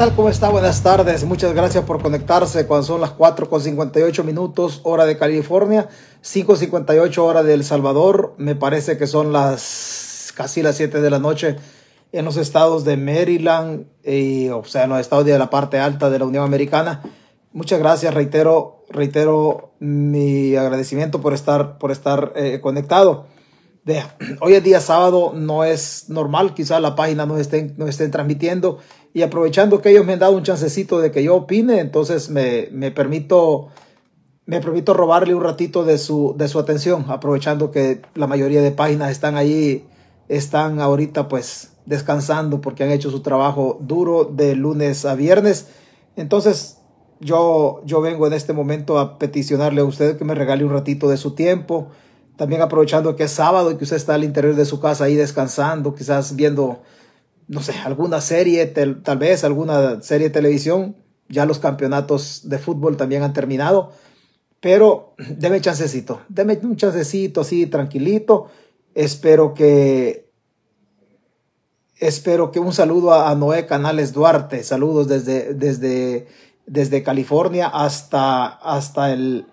¿Cómo está? Buenas tardes. Muchas gracias por conectarse cuando son las 4 con 58 minutos hora de California, 5.58 hora de El Salvador. Me parece que son las casi las 7 de la noche en los estados de Maryland, y, o sea, en los estados de la parte alta de la Unión Americana. Muchas gracias, reitero, reitero mi agradecimiento por estar, por estar eh, conectado. Vea, hoy es día sábado, no es normal, quizás la página no estén, no estén transmitiendo y aprovechando que ellos me han dado un chancecito de que yo opine, entonces me, me permito me permito robarle un ratito de su, de su atención, aprovechando que la mayoría de páginas están ahí, están ahorita pues descansando porque han hecho su trabajo duro de lunes a viernes. Entonces yo, yo vengo en este momento a peticionarle a usted que me regale un ratito de su tiempo, también aprovechando que es sábado y que usted está al interior de su casa ahí descansando, quizás viendo no sé, alguna serie, tal vez alguna serie de televisión. Ya los campeonatos de fútbol también han terminado. Pero deme chancecito, deme un chancecito así tranquilito. Espero que espero que un saludo a, Noé Canales Duarte. Saludos desde, desde, desde California hasta, hasta el,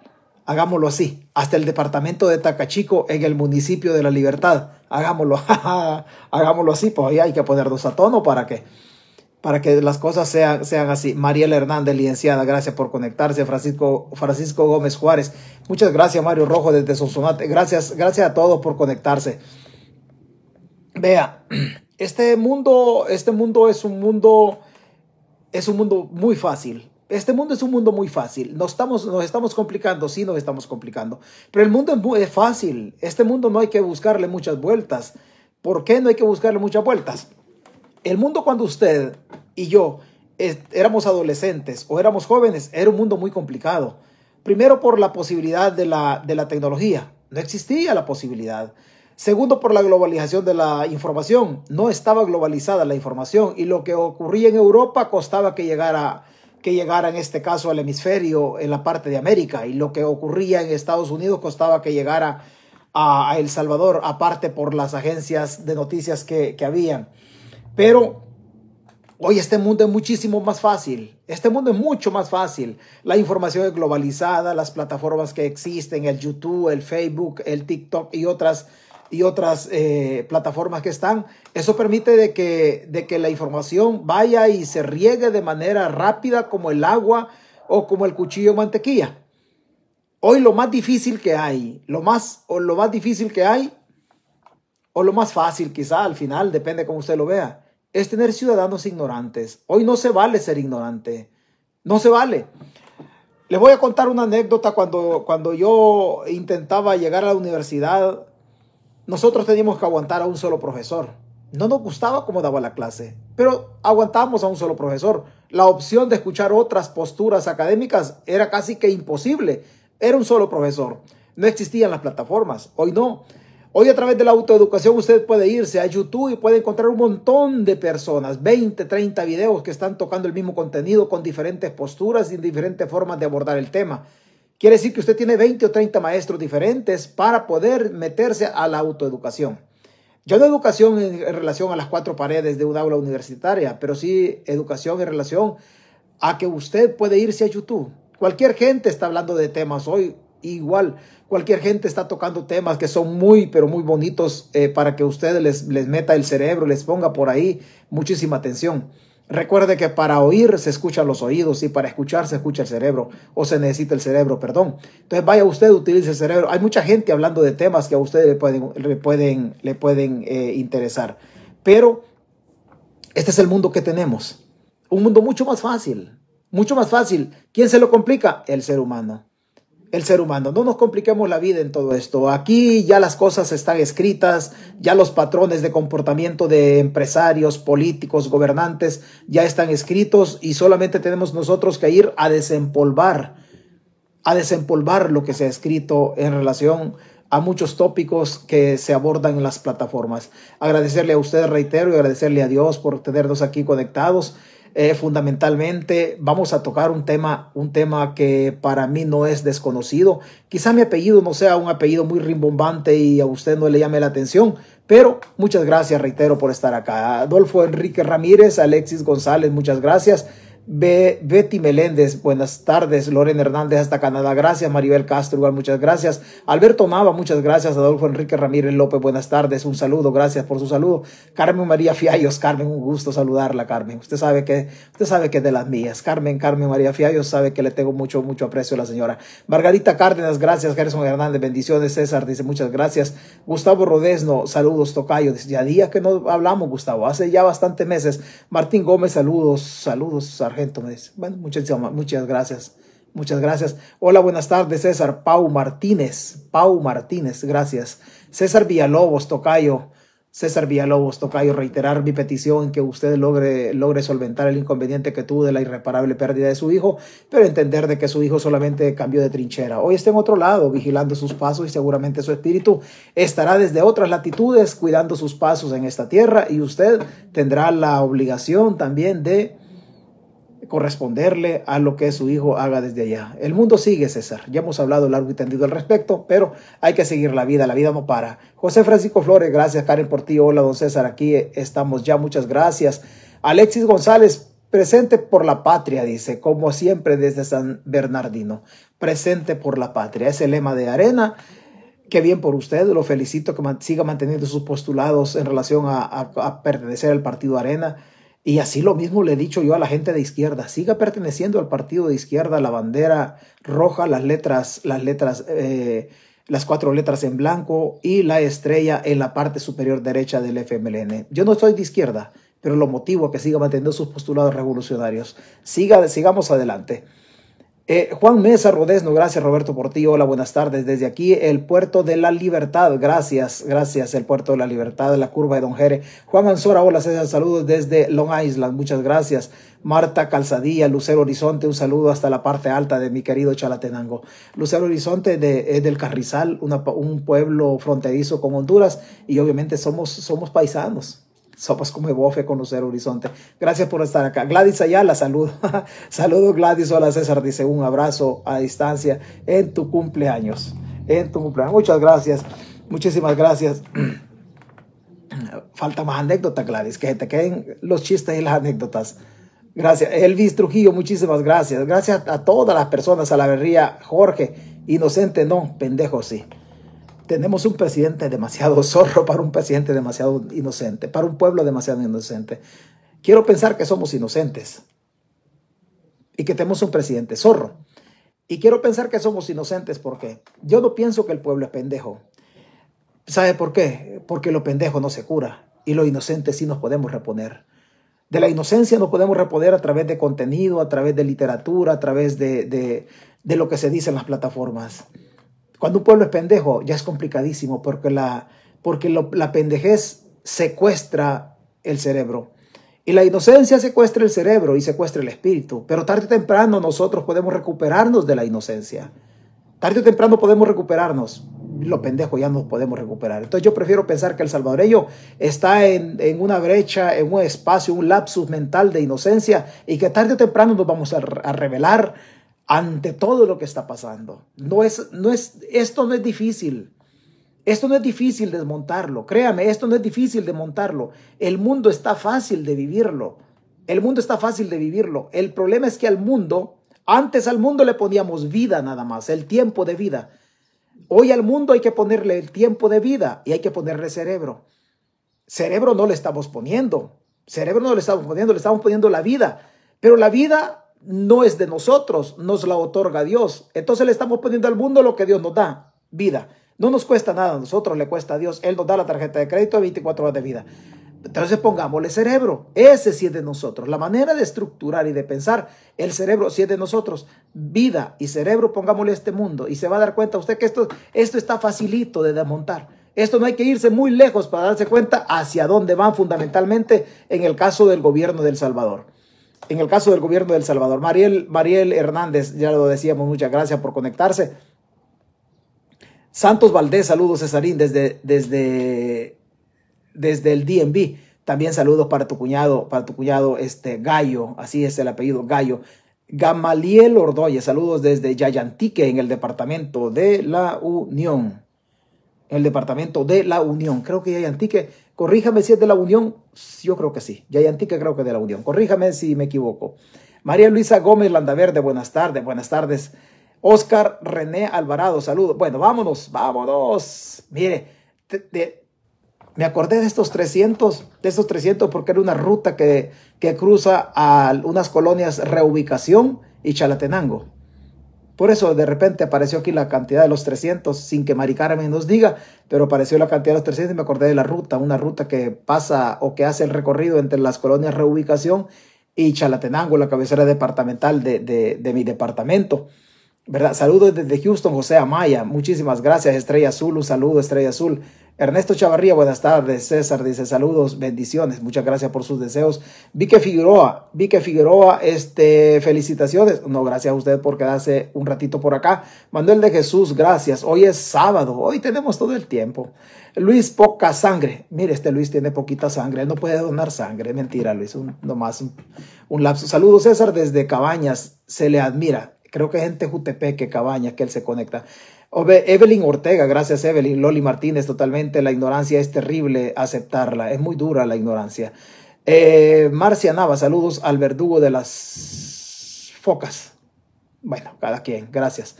hagámoslo así, hasta el departamento de Tacachico en el municipio de La Libertad. Hagámoslo, hagámoslo así, pues ahí hay que ponernos a tono para que, para que las cosas sean, sean así. Mariela Hernández, licenciada, gracias por conectarse. Francisco, Francisco Gómez Juárez, muchas gracias, Mario Rojo desde Sonsonate. Gracias, gracias a todos por conectarse. Vea, este mundo, este mundo es un mundo, es un mundo muy fácil este mundo es un mundo muy fácil. Nos estamos, nos estamos complicando, sí nos estamos complicando. Pero el mundo es muy fácil. Este mundo no hay que buscarle muchas vueltas. ¿Por qué no hay que buscarle muchas vueltas? El mundo cuando usted y yo éramos adolescentes o éramos jóvenes, era un mundo muy complicado. Primero por la posibilidad de la, de la tecnología. No existía la posibilidad. Segundo, por la globalización de la información. No estaba globalizada la información y lo que ocurría en Europa costaba que llegara que llegara en este caso al hemisferio en la parte de América y lo que ocurría en Estados Unidos costaba que llegara a, El Salvador, aparte por las agencias de noticias que, que habían. Pero hoy este mundo es muchísimo más fácil, este mundo es mucho más fácil. La información es globalizada, las plataformas que existen, el YouTube, el Facebook, el TikTok y otras y otras eh, plataformas que están. Eso permite de que, de que la información vaya y se riegue de manera rápida como el agua o como el cuchillo de mantequilla. Hoy lo más difícil que hay, lo más, o lo más difícil que hay, o lo más fácil quizá al final, depende cómo usted lo vea, es tener ciudadanos ignorantes. Hoy no se vale ser ignorante. No se vale. Les voy a contar una anécdota cuando, cuando yo intentaba llegar a la universidad nosotros teníamos que aguantar a un solo profesor. No nos gustaba cómo daba la clase, pero aguantábamos a un solo profesor. La opción de escuchar otras posturas académicas era casi que imposible. Era un solo profesor. No existían las plataformas. Hoy no. Hoy a través de la autoeducación usted puede irse a YouTube y puede encontrar un montón de personas, 20, 30 videos que están tocando el mismo contenido con diferentes posturas y diferentes formas de abordar el tema. Quiere decir que usted tiene 20 o 30 maestros diferentes para poder meterse a la autoeducación. Ya no educación en, relación a las cuatro paredes de un aula universitaria, pero sí educación en relación a que usted puede irse a YouTube. Cualquier gente está hablando de temas hoy, igual. Cualquier gente está tocando temas que son muy, pero muy bonitos eh, para que usted les meta el cerebro, les ponga por ahí muchísima atención. Recuerde que para oír se escuchan los oídos y para escuchar se escucha el cerebro o se necesita el cerebro, perdón. Entonces vaya usted, utilice el cerebro. Hay mucha gente hablando de temas que a usted le pueden, le pueden, le pueden eh, interesar. Pero este es el mundo que tenemos. Un mundo mucho más fácil, mucho más fácil. ¿Quién se lo complica? El ser humano el ser humano. No nos compliquemos la vida en todo esto. Aquí ya las cosas están escritas, ya los patrones de comportamiento de empresarios, políticos, gobernantes ya están escritos y solamente tenemos nosotros que ir a desempolvar, a desempolvar lo que se ha escrito en relación a muchos tópicos que se abordan en las plataformas. Agradecerle a usted, reitero, y agradecerle a Dios por tenernos aquí conectados. Eh, fundamentalmente vamos a tocar un tema, un tema que para mí no es desconocido. Quizá mi apellido no sea un apellido muy rimbombante y a usted no le llame la atención, Pero muchas gracias, reitero, por estar acá. Adolfo Enrique Ramírez, Alexis González, muchas gracias. Betty Meléndez, buenas tardes. Loren Hernández hasta Canadá, gracias. Maribel Castro, igual, muchas gracias. Alberto Nava, muchas gracias. Adolfo Enrique Ramírez López, buenas tardes. Un saludo, gracias por su saludo. Carmen María Fiallos, Carmen, un gusto saludarla, Carmen. Usted sabe que, usted sabe que es de las mías. Carmen, Carmen María Fiallos, sabe que le tengo mucho, mucho aprecio a la señora. Margarita Cárdenas, gracias. Gerson Hernández, bendiciones. César dice muchas gracias. Gustavo Rodesno, saludos, Tocayo. Ya día que no hablamos, Gustavo, hace ya bastantes meses. Martín Gómez, saludos, saludos, bueno, muchas, muchas gracias. Muchas gracias. Hola, buenas tardes, César. Pau Martínez. Pau Martínez, gracias. César Villalobos, Tocayo. César Villalobos, Tocayo, reiterar mi petición en que usted logre, logre solventar el inconveniente que tuvo de la irreparable pérdida de su hijo, pero entender de que su hijo solamente cambió de trinchera. Hoy está en otro lado, vigilando sus pasos y seguramente su espíritu estará desde otras latitudes cuidando sus pasos en esta tierra y usted tendrá la obligación también de corresponderle a lo que su hijo haga desde allá. El mundo sigue, César. Ya hemos hablado largo y tendido al respecto, pero hay que seguir la vida. La vida no para. José Francisco Flores, gracias, Karen ti. Hola, don César. Aquí estamos ya. Muchas gracias. Alexis González, presente por la patria, dice, como siempre desde San Bernardino. Presente por la patria. Es el lema de Arena. Qué bien por usted, lo felicito que siga manteniendo sus postulados en relación a, a pertenecer al partido Arena y así lo mismo le he dicho yo a la gente de izquierda, siga perteneciendo al partido de izquierda, la bandera roja, las letras, las letras, eh, las cuatro letras en blanco y la estrella en la parte superior derecha del FMLN. Yo no soy de izquierda, pero lo motivo a que siga manteniendo sus postulados revolucionarios. Siga, sigamos adelante. Eh, Juan Mesa Rodesno, gracias Roberto por ti. Hola, buenas tardes. Desde aquí, el puerto de la libertad. Gracias, gracias, el puerto de la libertad, la curva de Don Jere. Juan Ansora, hola César, saludos desde Long Island. Muchas gracias. Marta Calzadilla, Lucero Horizonte, un saludo hasta la parte alta de mi querido Chalatenango. Lucero Horizonte es del Carrizal, un pueblo fronterizo con Honduras y obviamente somos, somos paisanos. Somos como bofe conocer Horizonte. Gracias por estar acá. Gladys Ayala, saludo. Saludo Gladys. Hola César, dice un abrazo a distancia en tu cumpleaños. En tu cumpleaños. Muchas gracias. Muchísimas gracias. Falta más anécdotas, Gladys, que te queden los chistes y las anécdotas. Gracias. Elvis Trujillo, muchísimas gracias. Gracias a todas las personas, a la berría Jorge. Inocente, no, pendejo, sí tenemos un presidente demasiado zorro para un presidente demasiado inocente, para un pueblo demasiado inocente. Quiero pensar que somos inocentes y que tenemos un presidente zorro. Y quiero pensar que somos inocentes porque yo no pienso que el pueblo es pendejo. ¿Sabe por qué? Porque lo pendejo no se cura y lo inocente sí nos podemos reponer. De la inocencia nos podemos reponer a través de contenido, a través de literatura, a través de, de, de lo que se dice en las plataformas. Cuando un pueblo es pendejo, ya es complicadísimo porque la, porque la pendejez secuestra el cerebro. Y la inocencia secuestra el cerebro y secuestra el espíritu. Pero tarde o temprano nosotros podemos recuperarnos de la inocencia. Tarde o temprano podemos recuperarnos. Lo pendejo ya nos podemos recuperar. Entonces yo prefiero pensar que el salvadoreño está en, en, una brecha, en un espacio, un lapsus mental de inocencia y que tarde o temprano nos vamos a, a revelar ante todo lo que está pasando. No es, no es, esto no es difícil. Esto no es difícil desmontarlo. Créame, esto no es difícil de montarlo. El mundo está fácil de vivirlo. El mundo está fácil de vivirlo. El problema es que al mundo, antes al mundo le poníamos vida nada más, el tiempo de vida. Hoy al mundo hay que ponerle el tiempo de vida y hay que ponerle cerebro. Cerebro no le estamos poniendo. Cerebro no le estamos poniendo, le estamos poniendo la vida. Pero la vida no es de nosotros, nos la otorga Dios. Entonces le estamos poniendo al mundo lo que Dios nos da, vida. No nos cuesta nada, a nosotros le cuesta a Dios. Él nos da la tarjeta de crédito de 24 horas de vida. Entonces pongámosle cerebro. Ese sí es de nosotros. La manera de estructurar y de pensar, el cerebro sí es de nosotros. Vida y cerebro, pongámosle este mundo. Y se va a dar cuenta usted que esto, esto está facilito de desmontar. Esto no hay que irse muy lejos para darse cuenta hacia dónde van fundamentalmente en el caso del gobierno del Salvador en el caso del gobierno de El Salvador. Mariel, Mariel Hernández, ya lo decíamos, muchas gracias por conectarse. Santos Valdés, saludos Cesarín desde, desde, desde el DMV. También saludos para tu cuñado, para tu cuñado este, Gallo, así es el apellido, Gallo. Gamaliel Ordoye, saludos desde Yayantique en el departamento de la Unión. en el departamento de la Unión. Creo que Yayantique, corríjame si es de la Unión, yo creo que sí. Yayantique creo que de la Unión. Corríjame si me equivoco. María Luisa Gómez Landaverde, buenas tardes, buenas tardes. Oscar René Alvarado, saludos. Bueno, vámonos, vámonos. Mire, me acordé de estos 300, de estos 300 porque era una ruta que, que cruza a unas colonias Reubicación y Chalatenango. Por eso de repente apareció aquí la cantidad de los 300, sin que Mari Carmen nos diga, pero apareció la cantidad de los 300 y me acordé de la ruta, una ruta que pasa o que hace el recorrido entre las colonias Reubicación y Chalatenango, la cabecera departamental de, de, de mi departamento. ¿verdad? Saludos desde Houston, José Amaya. Muchísimas gracias, Estrella Azul. Un saludo, Estrella Azul. Ernesto Chavarría, buenas tardes. César dice saludos, bendiciones. Muchas gracias por sus deseos. Vique Figueroa, Vique Figueroa, este, felicitaciones. No, gracias a usted por quedarse un ratito por acá. Manuel de Jesús, gracias. Hoy es sábado, hoy tenemos todo el tiempo. Luis, poca sangre. Mire, este Luis tiene poquita sangre, él no puede donar sangre. Mentira, Luis, un, nomás un, un lapso. Saludos, César, desde Cabañas. Se le admira creo que gente Jutepeque, Cabaña, que él se conecta. Evelyn Ortega, gracias Evelyn. Loli Martínez, totalmente. La ignorancia es terrible aceptarla. Es muy dura la ignorancia. Eh, Marcia Nava, saludos al verdugo de las focas. Bueno, cada quien, gracias.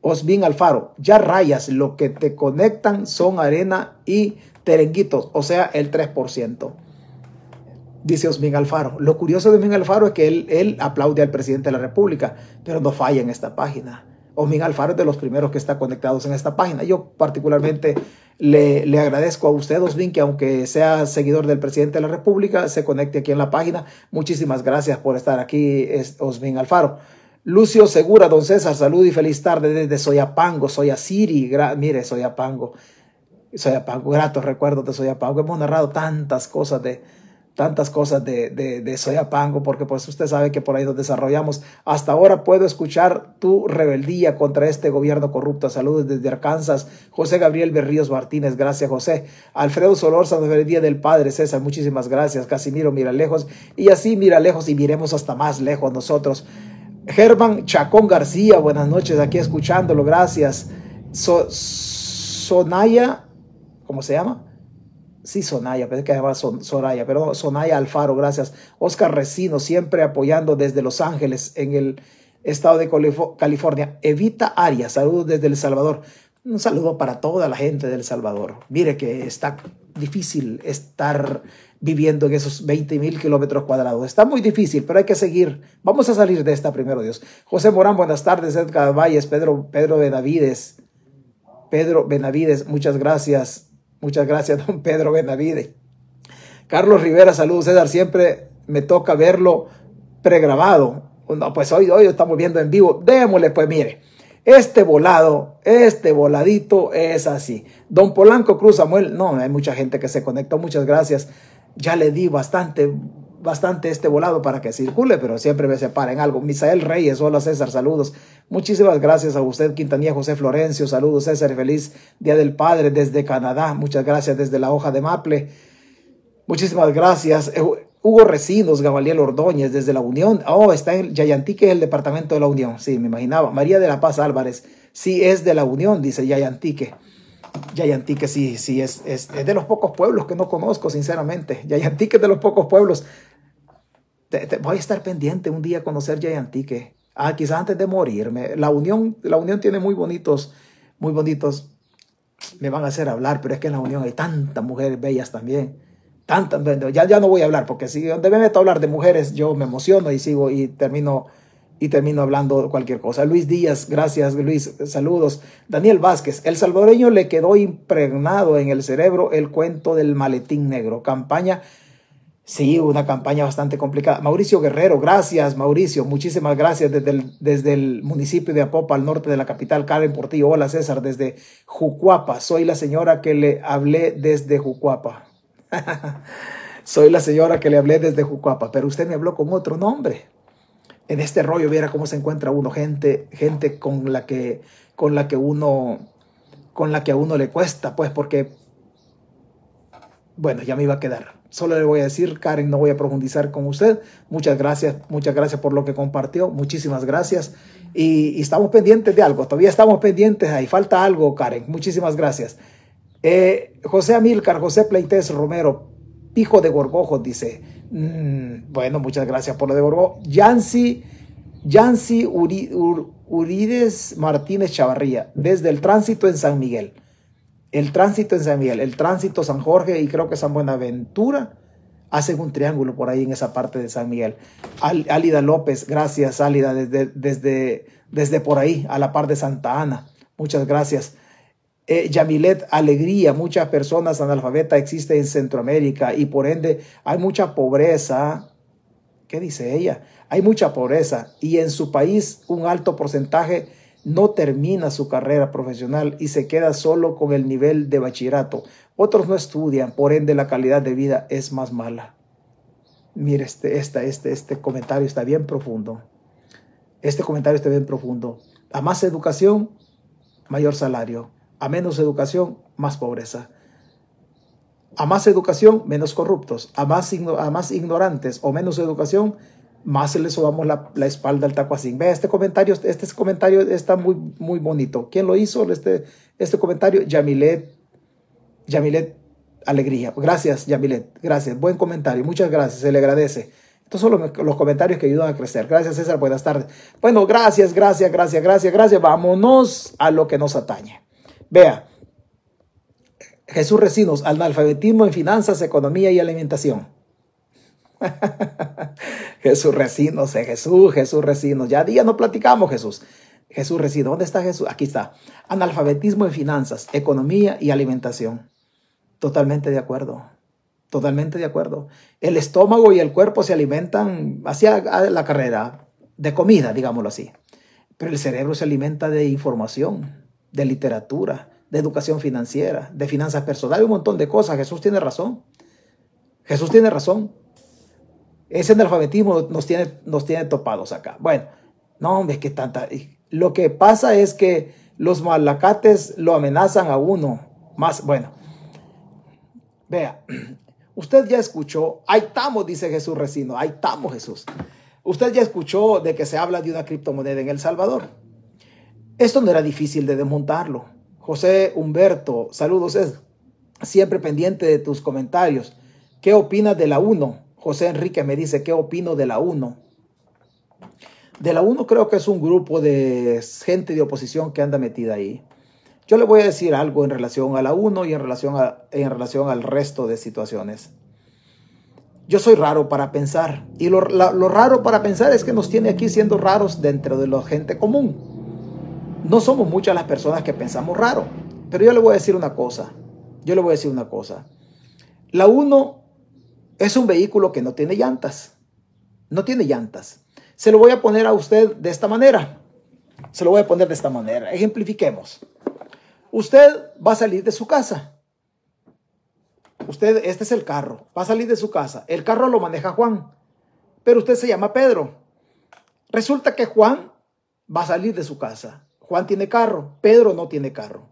Osbin Alfaro, ya rayas, lo que te conectan son arena y terenguitos, o sea, el 3% dice Osmin Alfaro. Lo curioso de Osmin Alfaro es que él, él aplaude al presidente de la República, pero no falla en esta página. Osmin Alfaro es de los primeros que está conectados en esta página. Yo particularmente le, le agradezco a usted, Osmin, que aunque sea seguidor del presidente de la República, se conecte aquí en la página. Muchísimas gracias por estar aquí, Osmin Alfaro. Lucio Segura, don César, salud y feliz tarde desde Soyapango, Soyasiri. Mire, Soyapango, Soyapango, gratos recuerdos de Soyapango. Hemos narrado tantas cosas de, tantas cosas de, de, de Soyapango, porque pues usted sabe que por ahí nos desarrollamos. Hasta ahora puedo escuchar tu rebeldía contra este gobierno corrupto. Saludos desde Arkansas. José Gabriel Berríos Martínez, gracias José. Alfredo Solorza, Día del Padre César, muchísimas gracias. Casimiro, mira lejos. Y así mira lejos y miremos hasta más lejos nosotros. Germán Chacón García, buenas noches, aquí escuchándolo, gracias. Sonaya, ¿cómo se llama? Sí, Sonaya, pensé que se llama Soraya, pero Sonaya Alfaro, gracias. Oscar Recino, siempre apoyando desde Los Ángeles, en el estado de California. Evita Arias, saludos desde El Salvador. Un saludo para toda la gente del Salvador. Mire que está difícil estar viviendo en esos 20 mil kilómetros cuadrados. Está muy difícil, pero hay que seguir. Vamos a salir de esta primero, Dios. José Morán, buenas tardes. Edgar Valles, Pedro, Pedro Benavides. Pedro Benavides, muchas gracias. Muchas gracias, don Pedro Benavide. Carlos Rivera, saludos, César. Siempre me toca verlo pregrabado. No, pues hoy, hoy estamos viendo en vivo. Démosle, pues mire. Este volado, este voladito es así. Don Polanco Cruz Samuel, no, hay mucha gente que se conectó, muchas gracias. Ya le di bastante bastante este volado para que circule, pero siempre me separen algo. Misael Reyes, hola César, saludos. Muchísimas gracias a usted, Quintanilla José Florencio, saludos César, feliz Día del Padre desde Canadá, muchas gracias desde la hoja de Maple. Muchísimas gracias. Eh, Hugo Recinos, Gabaliel Ordóñez, desde la Unión. Oh, está en Yayantique, el departamento de la Unión. Sí, me imaginaba. María de la Paz Álvarez. Sí, es de la Unión, dice Yayantique. Yayantique sí, sí, es, es, de los pocos pueblos que no conozco, sinceramente. Yayantique es de los pocos pueblos voy a estar pendiente un día a conocer Yayantique. Ah, quizás antes de morirme. La unión, la unión tiene muy bonitos, muy bonitos. Me van a hacer hablar, pero es que en la unión hay tantas mujeres bellas también. Tantas, ya, ya no voy a hablar, porque si donde me meto a hablar de mujeres, yo me emociono y sigo y termino y termino hablando cualquier cosa. Luis Díaz, gracias Luis, saludos. Daniel Vázquez, el salvadoreño le quedó impregnado en el cerebro el cuento del maletín negro, campaña Sí, una campaña bastante complicada. Mauricio Guerrero, gracias Mauricio, muchísimas gracias desde el, desde el municipio de Apopa, al norte de la capital, Karen Portillo. Hola César, desde Jucuapa. Soy la señora que le hablé desde Jucuapa. Soy la señora que le hablé desde Jucuapa, pero usted me habló con otro nombre. En este rollo, viera cómo se encuentra uno, gente, gente con la que, con la que uno, con la que a uno le cuesta, pues, porque, bueno, ya me iba a quedar Solo le voy a decir, Karen, no voy a profundizar con usted. Muchas gracias, muchas gracias por lo que compartió. Muchísimas gracias. Y, estamos pendientes de algo. Todavía estamos pendientes. Ahí falta algo, Karen. Muchísimas gracias. Eh, José Amílcar, José Pleites Romero, hijo de Gorgojos, dice. Mm, bueno, muchas gracias por lo de Gorgojos. Yancy, Yancy Urides Martínez Chavarría, desde el tránsito en San Miguel. El tránsito en San Miguel, el tránsito San Jorge y creo que San Buenaventura hacen un triángulo por ahí en esa parte de San Miguel. Álida López, gracias Álida, desde, desde, desde por ahí, a la par de Santa Ana. Muchas gracias. Eh, Yamilet Alegría, muchas personas analfabetas existen en Centroamérica y por ende hay mucha pobreza. ¿Qué dice ella? Hay mucha pobreza y en su país un alto porcentaje no termina su carrera profesional y se queda solo con el nivel de bachillerato. Otros no estudian, por ende la calidad de vida es más mala. Mire, este, este, este comentario está bien profundo. Este comentario está bien profundo. A más educación, mayor salario. A menos educación, más pobreza. A más educación, menos corruptos. A más, a más ignorantes o menos educación, más le subamos la, espalda al tacuacín. Vea, este comentario, este comentario está muy, muy bonito. ¿Quién lo hizo? Este, este comentario, Yamilet Yamilet Alegría. Gracias, Yamilet. Gracias. Buen comentario. Muchas gracias. Se le agradece. Estos son los, comentarios que ayudan a crecer. Gracias, César. Buenas tardes. Bueno, gracias, gracias, gracias, gracias, gracias. Vámonos a lo que nos atañe. Vea. Jesús Recinos, analfabetismo en finanzas, economía y alimentación. Jesús Recinos, eh, Jesús, Jesús Recinos. Ya día no platicamos, Jesús. Jesús Recinos. ¿Dónde está Jesús? Aquí está. Analfabetismo en finanzas, economía y alimentación. Totalmente de acuerdo. Totalmente de acuerdo. El estómago y el cuerpo se alimentan hacia la carrera de comida, digámoslo así. Pero el cerebro se alimenta de información, de literatura, de educación financiera, de finanzas personales, un montón de cosas. Jesús tiene razón. Jesús tiene razón. Ese analfabetismo nos tiene, nos tiene topados acá. Bueno, no, hombre, que tanta. Lo que pasa es que los malacates lo amenazan a uno. Más, bueno, Vea, usted ya escuchó, ahí estamos, dice Jesús Recino, ahí estamos Jesús. Usted ya escuchó de que se habla de una criptomoneda en El Salvador. Esto no era difícil de desmontarlo. José Humberto, saludos, es siempre pendiente de tus comentarios. ¿Qué opinas de la 1? José Enrique me dice, ¿qué opino de la 1? De la 1 creo que es un grupo de gente de oposición que anda metida ahí. Yo le voy a decir algo en relación a la 1 y en relación, en relación al resto de situaciones. Yo soy raro para pensar y lo, lo raro para pensar es que nos tiene aquí siendo raros dentro de la gente común. No somos muchas las personas que pensamos raro, pero yo le voy a decir una cosa. Yo le voy a decir una cosa. La 1 es un vehículo que no tiene llantas. No tiene llantas. Se lo voy a poner a usted de esta manera. Se lo voy a poner de esta manera. Ejemplifiquemos. Usted va a salir de su casa. Usted, este es el carro, va a salir de su casa. El carro lo maneja Juan, pero usted se llama Pedro. Resulta que Juan va a salir de su casa. Juan tiene carro, Pedro no tiene carro.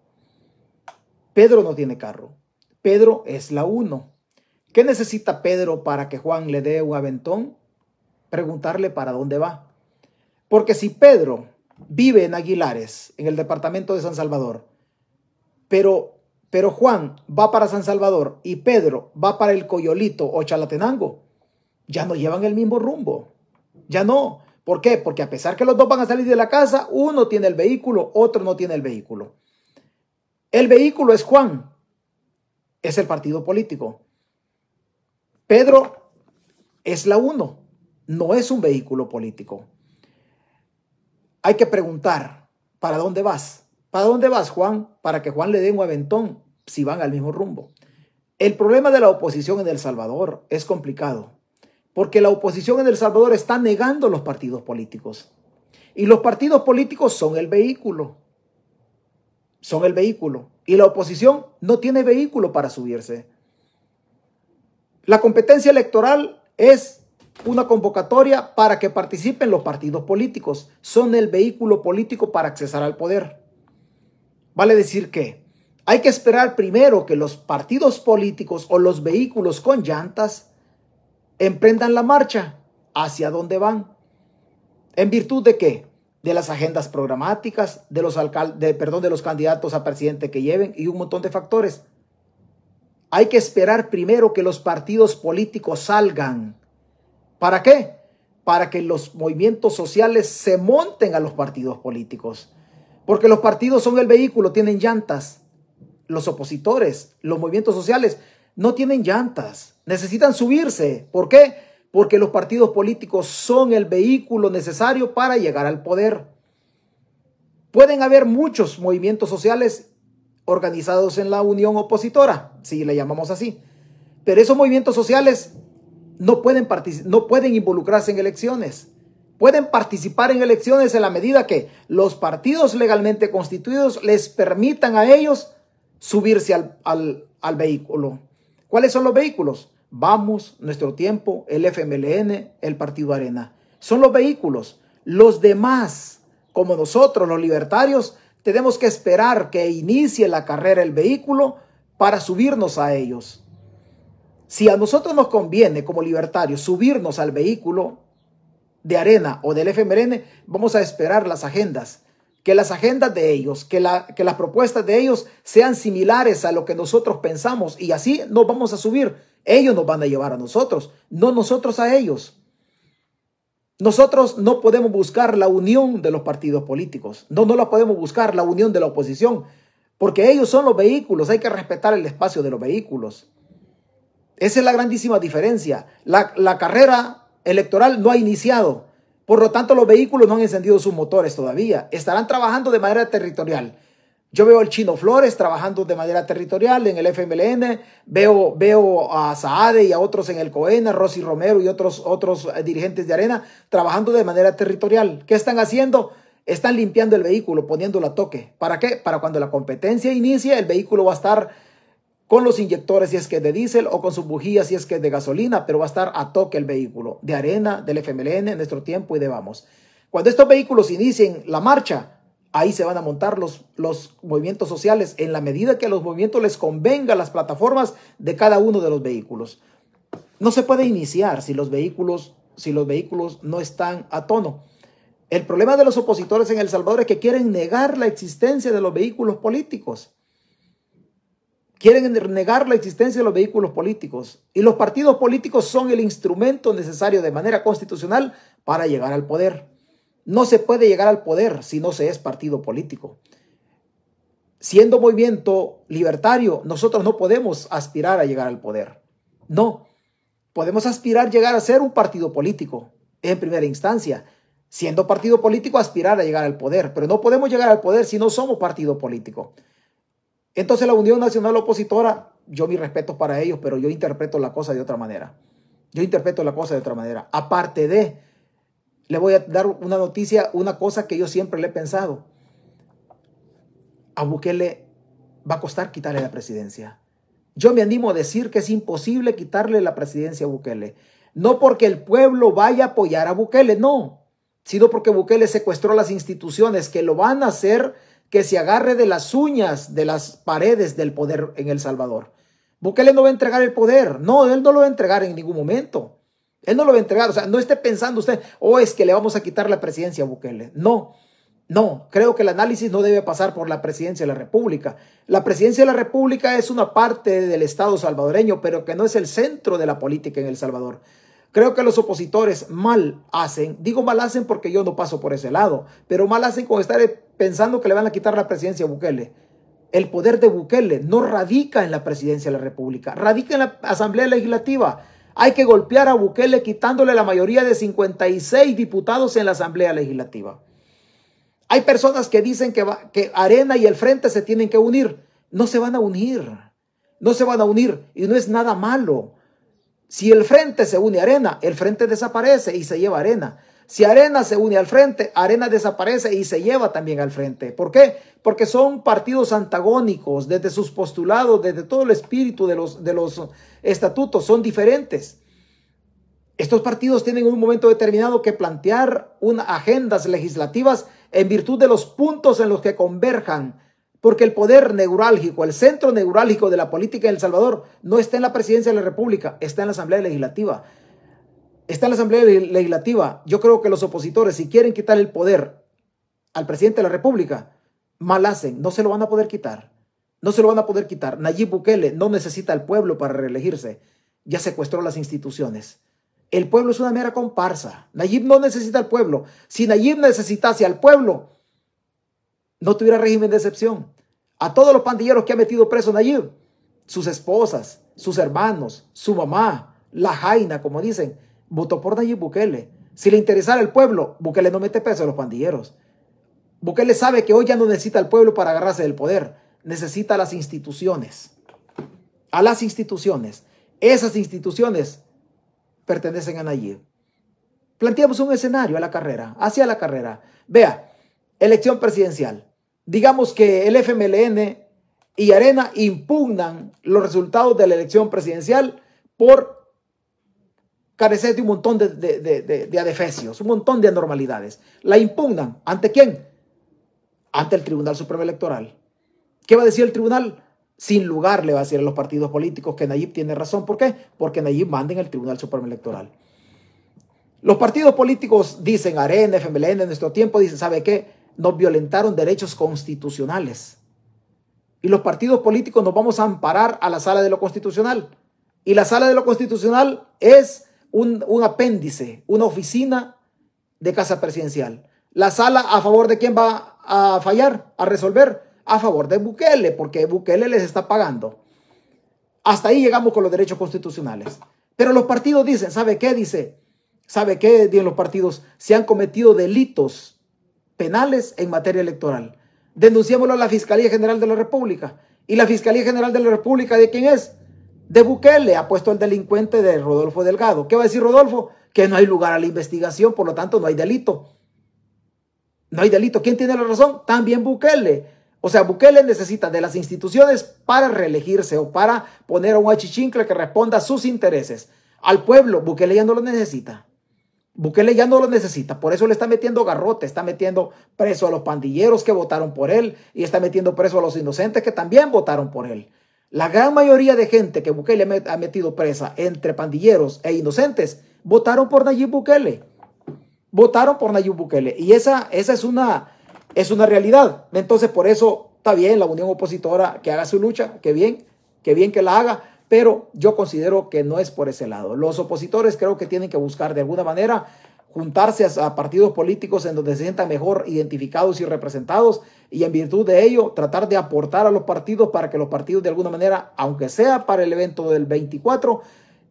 Pedro no tiene carro. Pedro es la uno. ¿Qué necesita Pedro para que Juan le dé un aventón? Preguntarle para dónde va. Porque si Pedro vive en Aguilares, en el departamento de San Salvador, pero, pero Juan va para San Salvador y Pedro va para el Coyolito o Chalatenango. Ya no llevan el mismo rumbo. Ya no. ¿Por qué? Porque a pesar que los dos van a salir de la casa, uno tiene el vehículo, otro no tiene el vehículo. El vehículo es Juan, es el partido político. Pedro es la uno, no es un vehículo político. Hay que preguntar, ¿para dónde vas? ¿Para dónde vas, Juan? Para que Juan le dé un aventón si van al mismo rumbo. El problema de la oposición en El Salvador es complicado, porque la oposición en El Salvador está negando los partidos políticos. Y los partidos políticos son el vehículo. Son el vehículo. Y la oposición no tiene vehículo para subirse. La competencia electoral es una convocatoria para que participen los partidos políticos. Son el vehículo político para accesar al poder. Vale decir que hay que esperar primero que los partidos políticos o los vehículos con llantas emprendan la marcha hacia donde van. ¿En virtud de qué? De las agendas programáticas, de los, alcaldes, perdón, de los candidatos a presidente que lleven y un montón de factores. Hay que esperar primero que los partidos políticos salgan. ¿Para qué? Para que los movimientos sociales se monten a los partidos políticos. Porque los partidos son el vehículo, tienen llantas. Los opositores, los movimientos sociales, no tienen llantas. Necesitan subirse. ¿Por qué? Porque los partidos políticos son el vehículo necesario para llegar al poder. Pueden haber muchos movimientos sociales organizados en la unión opositora, si le llamamos así. Pero esos movimientos sociales no pueden, no pueden involucrarse en elecciones. Pueden participar en elecciones en la medida que los partidos legalmente constituidos les permitan a ellos subirse al, vehículo. ¿Cuáles son los vehículos? Vamos, Nuestro Tiempo, el FMLN, el Partido Arena. Son los vehículos. Los demás como nosotros los libertarios, tenemos que esperar que inicie la carrera el vehículo para subirnos a ellos. Si a nosotros nos conviene como libertarios subirnos al vehículo de arena o del FMRN, vamos a esperar las agendas, que las agendas de ellos, que, la, que las propuestas de ellos sean similares a lo que nosotros pensamos y así nos vamos a subir. Ellos nos van a llevar a nosotros, no nosotros a ellos. Nosotros no podemos buscar la unión de los partidos políticos, no, no la podemos buscar la unión de la oposición, porque ellos son los vehículos, hay que respetar el espacio de los vehículos. Esa es la grandísima diferencia. La carrera electoral no ha iniciado, por lo tanto los vehículos no han encendido sus motores todavía, estarán trabajando de manera territorial. Yo veo al Chino Flores trabajando de manera territorial en el FMLN, veo, veo a Saade y a otros en el COENA, Rosy Romero y otros, otros eh, dirigentes de Arena trabajando de manera territorial. ¿Qué están haciendo? Están limpiando el vehículo, poniéndolo a toque. ¿Para qué? Para cuando la competencia inicie, el vehículo va a estar con los inyectores si es que de diésel o con sus bujías si es que de gasolina, pero va a estar a toque el vehículo de arena, del FMLN, en nuestro tiempo y de vamos. Cuando estos vehículos inicien la marcha, ahí se van a montar los, los movimientos sociales en la medida que a los movimientos les convenga las plataformas de cada uno de los vehículos. No se puede iniciar si los vehículos, si los vehículos no están a tono. El problema de los opositores en El Salvador es que quieren negar la existencia de los vehículos políticos. Quieren negar la existencia de los vehículos políticos. Y los partidos políticos son el instrumento necesario de manera constitucional para llegar al poder. No se puede llegar al poder si no se es partido político. Siendo movimiento libertario, nosotros no podemos aspirar a llegar al poder. No, podemos aspirar a llegar a ser un partido político en primera instancia. Siendo partido político, aspirar a llegar al poder, pero no podemos llegar al poder si no somos partido político. Entonces la Unión Nacional Opositora, yo mi respeto para ellos, pero yo interpreto la cosa de otra manera. Yo interpreto la cosa de otra manera. Aparte de le voy a dar una noticia, una cosa que yo siempre le he pensado. A Bukele va a costar quitarle la presidencia. Yo me animo a decir que es imposible quitarle la presidencia a Bukele. No porque el pueblo vaya a apoyar a Bukele, no, sino porque Bukele secuestró las instituciones que lo van a hacer que se agarre de las uñas de las paredes del poder en El Salvador. Bukele no va a entregar el poder, no, él no lo va a entregar en ningún momento. Él no lo va a entregar. O sea, no esté pensando usted, oh, es que le vamos a quitar la presidencia a Bukele. No, no. Creo que el análisis no debe pasar por la presidencia de la República. La presidencia de la República es una parte del Estado salvadoreño, pero que no es el centro de la política en El Salvador. Creo que los opositores mal hacen, digo mal hacen porque yo no paso por ese lado, pero mal hacen con estar pensando que le van a quitar la presidencia a Bukele. El poder de Bukele no radica en la presidencia de la República, radica en la Asamblea Legislativa. Hay que golpear a Bukele quitándole la mayoría de 56 diputados en la Asamblea Legislativa. Hay personas que dicen que, que Arena y el Frente se tienen que unir. No se van a unir. No se van a unir y no es nada malo. Si el Frente se une a Arena, el Frente desaparece y se lleva Arena. Si Arena se une al frente, Arena desaparece y se lleva también al frente. ¿Por qué? Porque son partidos antagónicos desde sus postulados, desde todo el espíritu de los, de los estatutos, son diferentes. Estos partidos tienen en un momento determinado que plantear unas agendas legislativas en virtud de los puntos en los que converjan, porque el poder neurálgico, el centro neurálgico de la política en El Salvador no está en la presidencia de la República, está en la Asamblea Legislativa está en la Asamblea Legislativa. Yo creo que los opositores, si quieren quitar el poder al presidente de la República, mal hacen, no se lo van a poder quitar. No se lo van a poder quitar. Nayib Bukele no necesita al pueblo para reelegirse. Ya secuestró las instituciones. El pueblo es una mera comparsa. Nayib no necesita al pueblo. Si Nayib necesitase al pueblo, no tuviera régimen de excepción. A todos los pandilleros que ha metido preso Nayib, sus esposas, sus hermanos, su mamá, la jaina, como dicen, votó por Nayib Bukele. Si le interesara el pueblo, Bukele no mete preso a los pandilleros. Bukele sabe que hoy ya no necesita al pueblo para agarrarse del poder, necesita a las instituciones. A las instituciones. Esas instituciones pertenecen a Nayib. Planteamos un escenario a la carrera, hacia la carrera. Vea, elección presidencial. Digamos que el FMLN y Arena impugnan los resultados de la elección presidencial por carecer de un montón de, de, adefesios, un montón de anormalidades. La impugnan. ¿Ante quién? Ante el Tribunal Supremo Electoral. ¿Qué va a decir el tribunal? Sin lugar le va a decir a los partidos políticos que Nayib tiene razón. ¿Por qué? Porque Nayib manda en el Tribunal Supremo Electoral. Los partidos políticos dicen, Arena, FMLN, en nuestro tiempo, dicen, ¿sabe qué? Nos violentaron derechos constitucionales. Y los partidos políticos nos vamos a amparar a la sala de lo constitucional. Y la sala de lo constitucional es un, un apéndice, una oficina de casa presidencial. La sala a favor de quién va a fallar, a resolver a favor de Bukele, porque Bukele les está pagando. Hasta ahí llegamos con los derechos constitucionales. Pero los partidos dicen, ¿sabe qué? Dice, ¿sabe qué? Dicen los partidos, se han cometido delitos penales en materia electoral. Denunciémoslo a la Fiscalía General de la República. ¿Y la Fiscalía General de la República de quién es? De Bukele, ha puesto el delincuente de Rodolfo Delgado. ¿Qué va a decir Rodolfo? Que no hay lugar a la investigación, por lo tanto no hay delito. No hay delito. ¿Quién tiene la razón? También Bukele. O sea, Bukele necesita de las instituciones para reelegirse o para poner a un achichincle que responda a sus intereses. Al pueblo, Bukele ya no lo necesita. Bukele ya no lo necesita, por eso le está metiendo garrote, está metiendo preso a los pandilleros que votaron por él y está metiendo preso a los inocentes que también votaron por él. La gran mayoría de gente que Bukele ha metido presa entre pandilleros e inocentes votaron por Nayib Bukele. Votaron por Nayib Bukele. Y esa, esa es una, es una realidad. Entonces, por eso está bien la unión opositora que haga su lucha, que bien, que bien que la haga, pero yo considero que no es por ese lado. Los opositores creo que tienen que buscar de alguna manera juntarse a, partidos políticos en donde se sientan mejor identificados y representados y en virtud de ello tratar de aportar a los partidos para que los partidos de alguna manera, aunque sea para el evento del 24,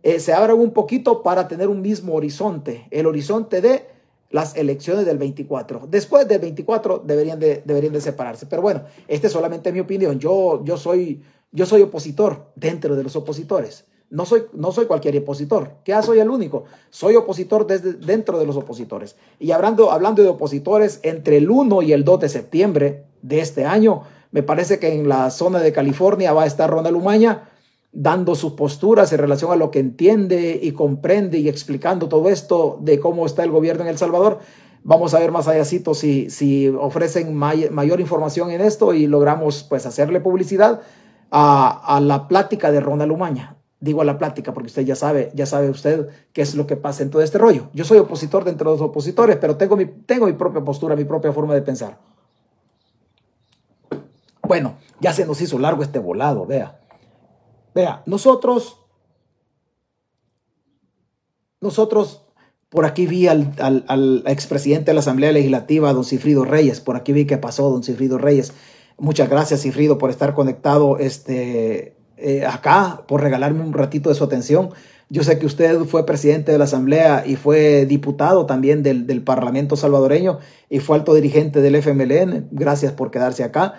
eh, se abran un poquito para tener un mismo horizonte, el horizonte de las elecciones del 24. Después del 24 deberían de, deberían de separarse. Pero bueno, esta es solamente mi opinión. Yo, yo, soy, yo soy opositor dentro de los opositores. No soy, no soy cualquier opositor, ya soy el único. Soy opositor desde dentro de los opositores. Y hablando, hablando de opositores, entre el 1 y el 2 de septiembre de este año, me parece que en la zona de California va a estar Ronald Umaña dando sus posturas en relación a lo que entiende y comprende y explicando todo esto de cómo está el gobierno en El Salvador. Vamos a ver más allá si, si ofrecen mayor información en esto y logramos pues hacerle publicidad a, la plática de Ronald Umaña. Digo a la plática porque usted ya sabe, ya sabe usted qué es lo que pasa en todo este rollo. Yo soy opositor dentro de los opositores, pero tengo mi, tengo mi propia postura, mi propia forma de pensar. Bueno, ya se nos hizo largo este volado, vea. Vea, nosotros, nosotros, por aquí vi al, al, expresidente de la Asamblea Legislativa, don Cifrido Reyes, por aquí vi que pasó don Cifrido Reyes. Muchas gracias, Cifrido, por estar conectado este, eh, acá, por regalarme un ratito de su atención. Yo sé que usted fue presidente de la Asamblea y fue diputado también del, del Parlamento salvadoreño y fue alto dirigente del FMLN. Gracias por quedarse acá.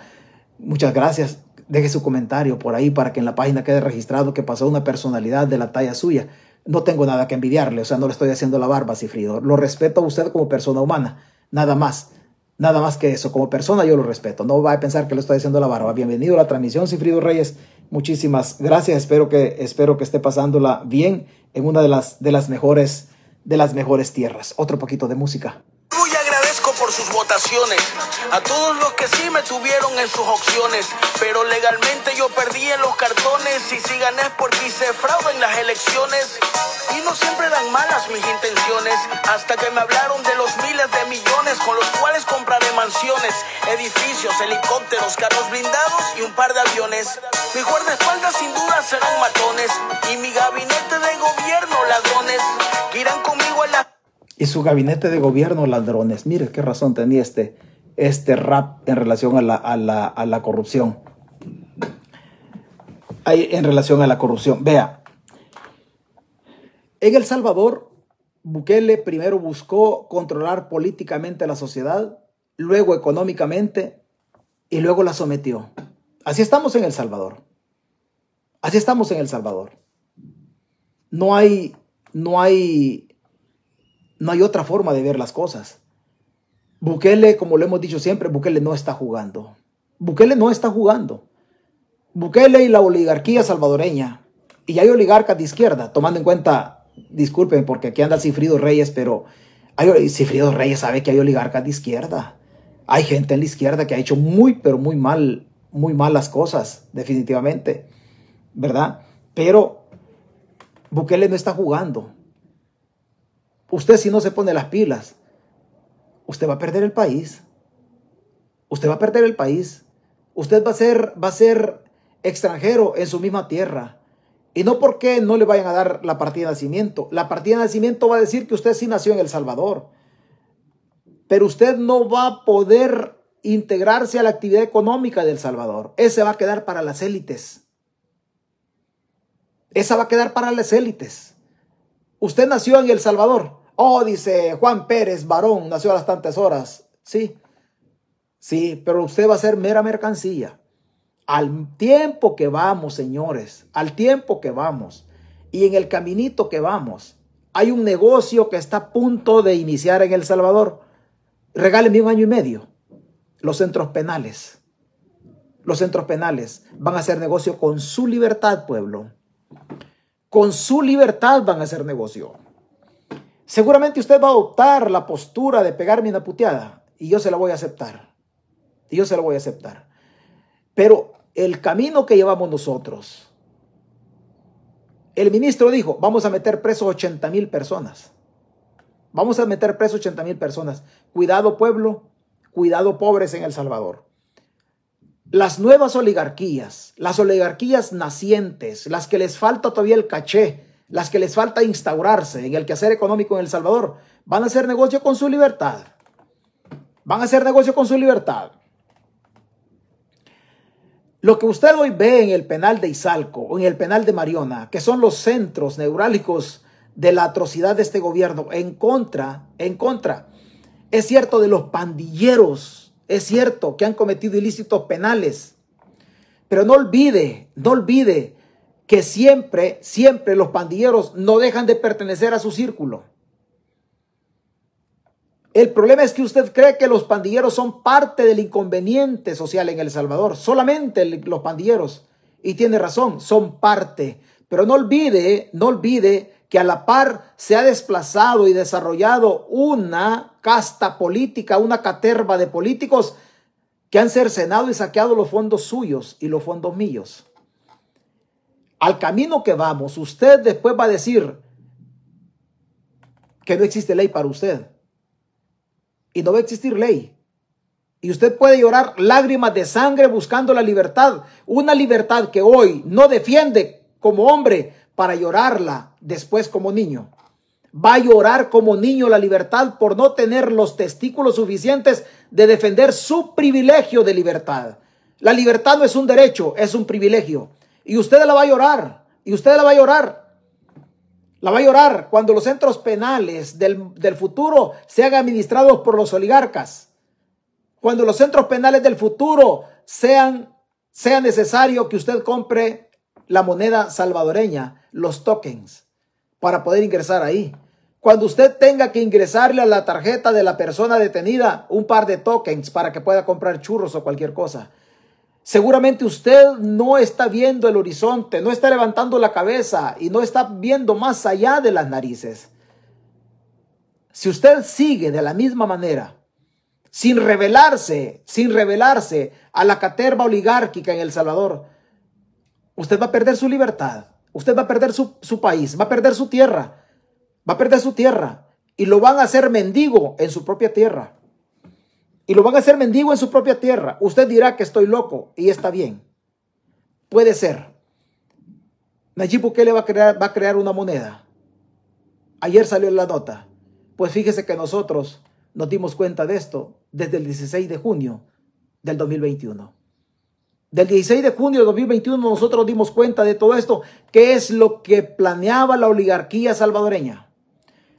Muchas gracias deje su comentario por ahí para que en la página quede registrado que pasó una personalidad de la talla suya. No tengo nada que envidiarle, o sea, no le estoy haciendo la barba, Cifrido. Lo respeto a usted como persona humana, nada más. Nada más que eso, como persona yo lo respeto. No va a pensar que le estoy haciendo la barba. Bienvenido a la transmisión, Cifrido Reyes. Muchísimas gracias. Espero que, espero que esté pasándola bien en una de las, de las mejores de las mejores tierras. Otro poquito de música sus votaciones. A todos los que sí me tuvieron en sus opciones. Pero legalmente yo perdí en los cartones. Y si gané es porque hice fraude en las elecciones. Y no siempre eran malas mis intenciones. Hasta que me hablaron de los miles de millones con los cuales compraré mansiones edificios, helicópteros, carros blindados y un par de aviones. Mis guardaespaldas sin duda serán matones y mi gabinete de gobierno ladrones que irán conmigo a la... Y su gabinete de gobierno ladrones. Mire qué razón tenía este, este rap en relación a la, a la, a la corrupción. en relación a la corrupción. Vea, en El Salvador, Bukele primero buscó controlar políticamente la sociedad, luego económicamente y luego la sometió. Así estamos en El Salvador. Así estamos en El Salvador. No hay, no hay, no hay otra forma de ver las cosas. Bukele, como lo hemos dicho siempre, Bukele no está jugando. Bukele no está jugando. Bukele y la oligarquía salvadoreña, y hay oligarcas de izquierda, tomando en cuenta disculpen porque aquí anda Cifrido Reyes, pero hay, Cifrido Reyes sabe que hay oligarcas de izquierda. Hay gente en la izquierda que ha hecho muy, pero muy mal, muy malas cosas, definitivamente, ¿verdad? Pero Bukele no está jugando. Usted si no se pone las pilas, usted va a perder el país. Usted va a perder el país. Usted va a ser, va a ser extranjero en su misma tierra. Y no porque no le vayan a dar la partida de nacimiento. La partida de nacimiento va a decir que usted sí nació en El Salvador. Pero usted no va a poder integrarse a la actividad económica de El Salvador. Ese va a quedar para las élites. Esa va a quedar para las élites. Usted nació en El Salvador. Oh, dice Juan Pérez, varón, nació a las tantas horas. Sí, sí, pero usted va a ser mera mercancía. Al tiempo que vamos, señores, al tiempo que vamos y en el caminito que vamos, hay un negocio que está a punto de iniciar en El Salvador. Regálenme un año y medio. Los centros penales. Los centros penales van a hacer negocio con su libertad, pueblo. Con su libertad van a hacer negocio. Seguramente usted va a adoptar la postura de pegarme una puteada y yo se la voy a aceptar. Y yo se la voy a aceptar. Pero el camino que llevamos nosotros, el ministro dijo, vamos a meter presos 80 mil personas. Vamos a meter presos 80 mil personas. Cuidado pueblo, cuidado pobres en El Salvador. Las nuevas oligarquías, las oligarquías nacientes, las que les falta todavía el caché, las que les falta instaurarse en el quehacer económico en El Salvador, van a hacer negocio con su libertad. Van a hacer negocio con su libertad. Lo que usted hoy ve en el penal de Izalco o en el penal de Mariona, que son los centros neurálgicos de la atrocidad de este gobierno en contra, en contra, es cierto de los pandilleros, es cierto que han cometido ilícitos penales, pero no olvide, no olvide que siempre, siempre los pandilleros no dejan de pertenecer a su círculo. El problema es que usted cree que los pandilleros son parte del inconveniente social en El Salvador. Solamente los pandilleros. Y tiene razón, son parte. Pero no olvide, no olvide que a la par se ha desplazado y desarrollado una casta política, una caterva de políticos que han cercenado y saqueado los fondos suyos y los fondos míos. Al camino que vamos, usted después va a decir que no existe ley para usted y no va a existir ley. Y usted puede llorar lágrimas de sangre buscando la libertad, una libertad que hoy no defiende como hombre para llorarla después como niño. Va a llorar como niño la libertad por no tener los testículos suficientes de defender su privilegio de libertad. La libertad no es un derecho, es un privilegio. Y usted la va a llorar, y usted la va a llorar. La va a llorar cuando los centros penales del, futuro sean administrados por los oligarcas. Cuando los centros penales del futuro sean, sea necesario que usted compre la moneda salvadoreña, los tokens, para poder ingresar ahí. Cuando usted tenga que ingresarle a la tarjeta de la persona detenida un par de tokens para que pueda comprar churros o cualquier cosa. Seguramente usted no está viendo el horizonte, no está levantando la cabeza y no está viendo más allá de las narices. Si usted sigue de la misma manera, sin revelarse, sin revelarse a la caterva oligárquica en El Salvador, usted va a perder su libertad, usted va a perder su, su país, va a perder su tierra, va a perder su tierra y lo van a hacer mendigo en su propia tierra. y lo van a hacer mendigo en su propia tierra. Usted dirá que estoy loco y está bien. Puede ser. Nayib Bukele va a crear, va a crear una moneda. Ayer salió la nota. Pues fíjese que nosotros nos dimos cuenta de esto desde el 16 de junio del 2021. Del 16 de junio del 2021 nosotros dimos cuenta de todo esto, que es lo que planeaba la oligarquía salvadoreña.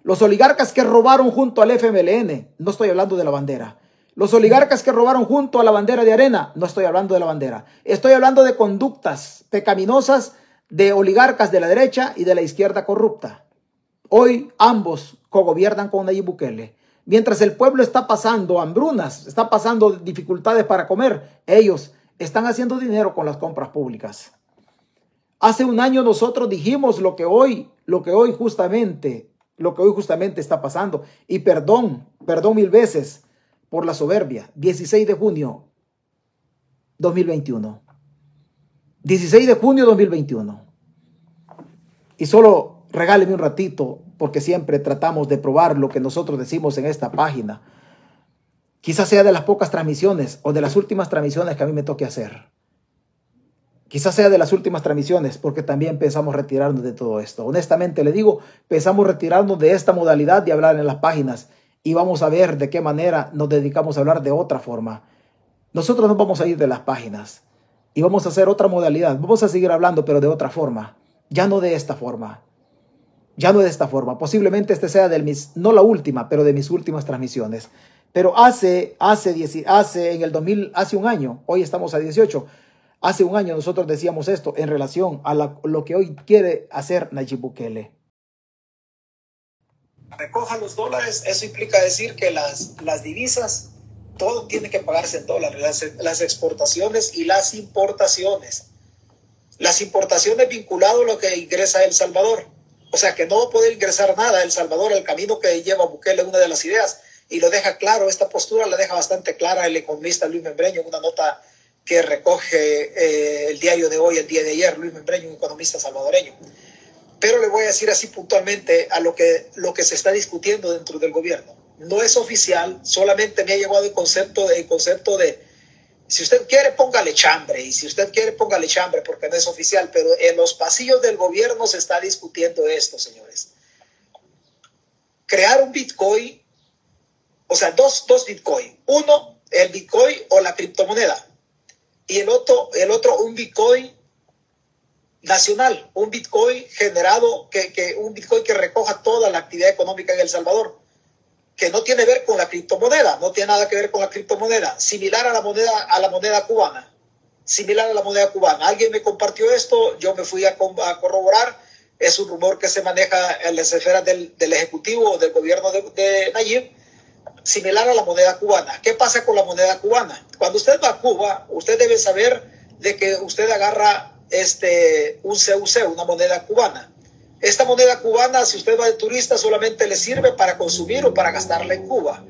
Los oligarcas que robaron junto al FMLN, no estoy hablando de la bandera, los oligarcas que robaron junto a la bandera de arena, no estoy hablando de la bandera, estoy hablando de conductas pecaminosas de oligarcas de la derecha y de la izquierda corrupta. Hoy ambos cogobiernan con Nayib Bukele. Mientras el pueblo está pasando hambrunas, está pasando dificultades para comer, ellos están haciendo dinero con las compras públicas. Hace un año nosotros dijimos lo que hoy, lo que hoy justamente, lo que hoy justamente está pasando. Y perdón, perdón mil veces por la soberbia. 16 de junio 2021. 16 de junio 2021. Y solo regáleme un ratito, porque siempre tratamos de probar lo que nosotros decimos en esta página. Quizás sea de las pocas transmisiones o de las últimas transmisiones que a mí me toque hacer. Quizás sea de las últimas transmisiones, porque también pensamos retirarnos de todo esto. Honestamente le digo, pensamos retirarnos de esta modalidad de hablar en las páginas y vamos a ver de qué manera nos dedicamos a hablar de otra forma. Nosotros no vamos a ir de las páginas y vamos a hacer otra modalidad. Vamos a seguir hablando, pero de otra forma. Ya no de esta forma. Ya no de esta forma. Posiblemente este sea de mis, no la última, pero de mis últimas transmisiones. Pero hace, hace, hace en el 2000, hace un año, hoy estamos a 18, hace un año nosotros decíamos esto en relación a lo que hoy quiere hacer Nayib Bukele recoja los dólares, eso implica decir que las, las divisas, todo tiene que pagarse en dólares, las, las exportaciones y las importaciones. Las importaciones vinculado a lo que ingresa El Salvador. O sea que no va a poder ingresar nada El Salvador, el camino que lleva Bukele, una de las ideas, y lo deja claro, esta postura la deja bastante clara el economista Luis Membreño en una nota que recoge eh, el diario de hoy, el día de ayer, Luis Membreño, un economista salvadoreño pero le voy a decir así puntualmente a lo que, lo que se está discutiendo dentro del gobierno. No es oficial, solamente me ha llevado el concepto, de, el concepto de, si usted quiere, póngale chambre, y si usted quiere, póngale chambre, porque no es oficial, pero en los pasillos del gobierno se está discutiendo esto, señores. Crear un Bitcoin, o sea, dos, dos Bitcoin. Uno, el Bitcoin o la criptomoneda. Y el otro, el otro un Bitcoin nacional, un Bitcoin generado, que, que, un Bitcoin que recoja toda la actividad económica en El Salvador, que no tiene que ver con la criptomoneda, no tiene nada que ver con la criptomoneda, similar a la moneda, a la moneda cubana, similar a la moneda cubana. Alguien me compartió esto, yo me fui a, corroborar, es un rumor que se maneja en las esferas del, del Ejecutivo o del gobierno de, de Nayib, similar a la moneda cubana. ¿Qué pasa con la moneda cubana? Cuando usted va a Cuba, usted debe saber de que usted agarra este, un CUC, una moneda cubana. Esta moneda cubana, si usted va de turista, solamente le sirve para consumir o para gastarla en Cuba.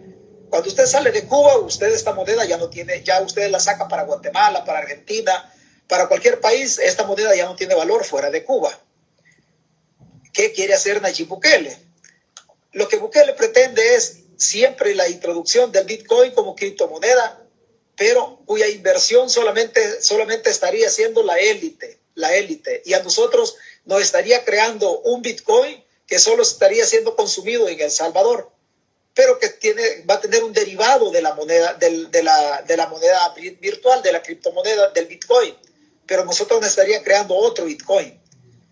Cuando usted sale de Cuba, usted esta moneda ya no tiene, ya usted la saca para Guatemala, para Argentina, para cualquier país, esta moneda ya no tiene valor fuera de Cuba. ¿Qué quiere hacer Nayib Bukele? Lo que Bukele pretende es siempre la introducción del Bitcoin como criptomoneda pero cuya inversión solamente, solamente estaría siendo la élite, la élite. Y a nosotros nos estaría creando un Bitcoin que solo estaría siendo consumido en El Salvador, pero que tiene, va a tener un derivado de la moneda, de, la, de la moneda virtual, de la criptomoneda del Bitcoin. Pero nosotros nos estaría creando otro Bitcoin.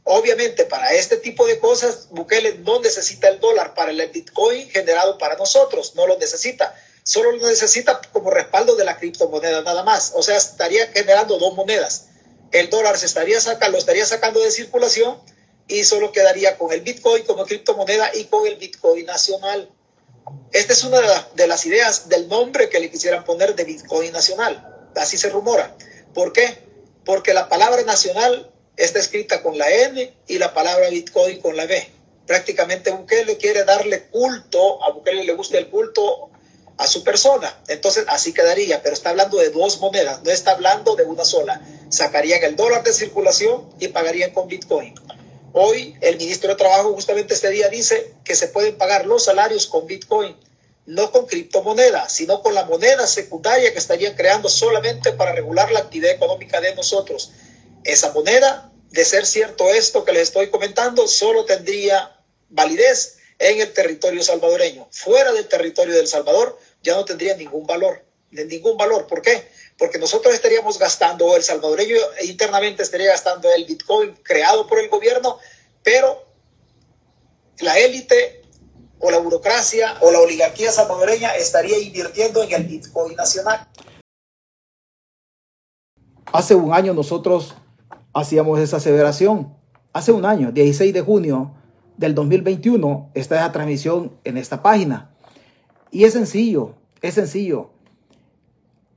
Obviamente, para este tipo de cosas, Bukele no necesita el dólar para el Bitcoin generado para nosotros, no lo necesita solo lo necesita como respaldo de la criptomoneda nada más. O sea, estaría generando dos monedas. El dólar se estaría sacando, lo estaría sacando de circulación y solo quedaría con el Bitcoin como criptomoneda y con el Bitcoin nacional. Esta es una de, las ideas del nombre que le quisieran poner de Bitcoin nacional. Así se rumora. ¿Por qué? Porque la palabra nacional está escrita con la N y la palabra Bitcoin con la B. Prácticamente Bukele quiere darle culto, a Bukele le gusta el culto a su persona. Entonces así quedaría, pero está hablando de dos monedas, no está hablando de una sola. Sacarían el dólar de circulación y pagarían con Bitcoin. Hoy el ministro de Trabajo justamente este día dice que se pueden pagar los salarios con Bitcoin. no con criptomonedas, sino con la moneda secundaria que estarían creando solamente para regular la actividad económica de nosotros. Esa moneda, de ser cierto esto que les estoy comentando, solo tendría validez en el territorio salvadoreño. Fuera del territorio del Salvador ya no tendría ningún valor, de ningún valor. ¿Por qué? Porque nosotros estaríamos gastando, o el salvadoreño internamente estaría gastando el Bitcoin creado por el gobierno, pero la élite o la burocracia o la oligarquía salvadoreña estaría invirtiendo en el Bitcoin nacional. Hace un año nosotros hacíamos esa aseveración. Hace un año, 16 de junio del 2021, está esa transmisión en esta página. Y es sencillo, es sencillo.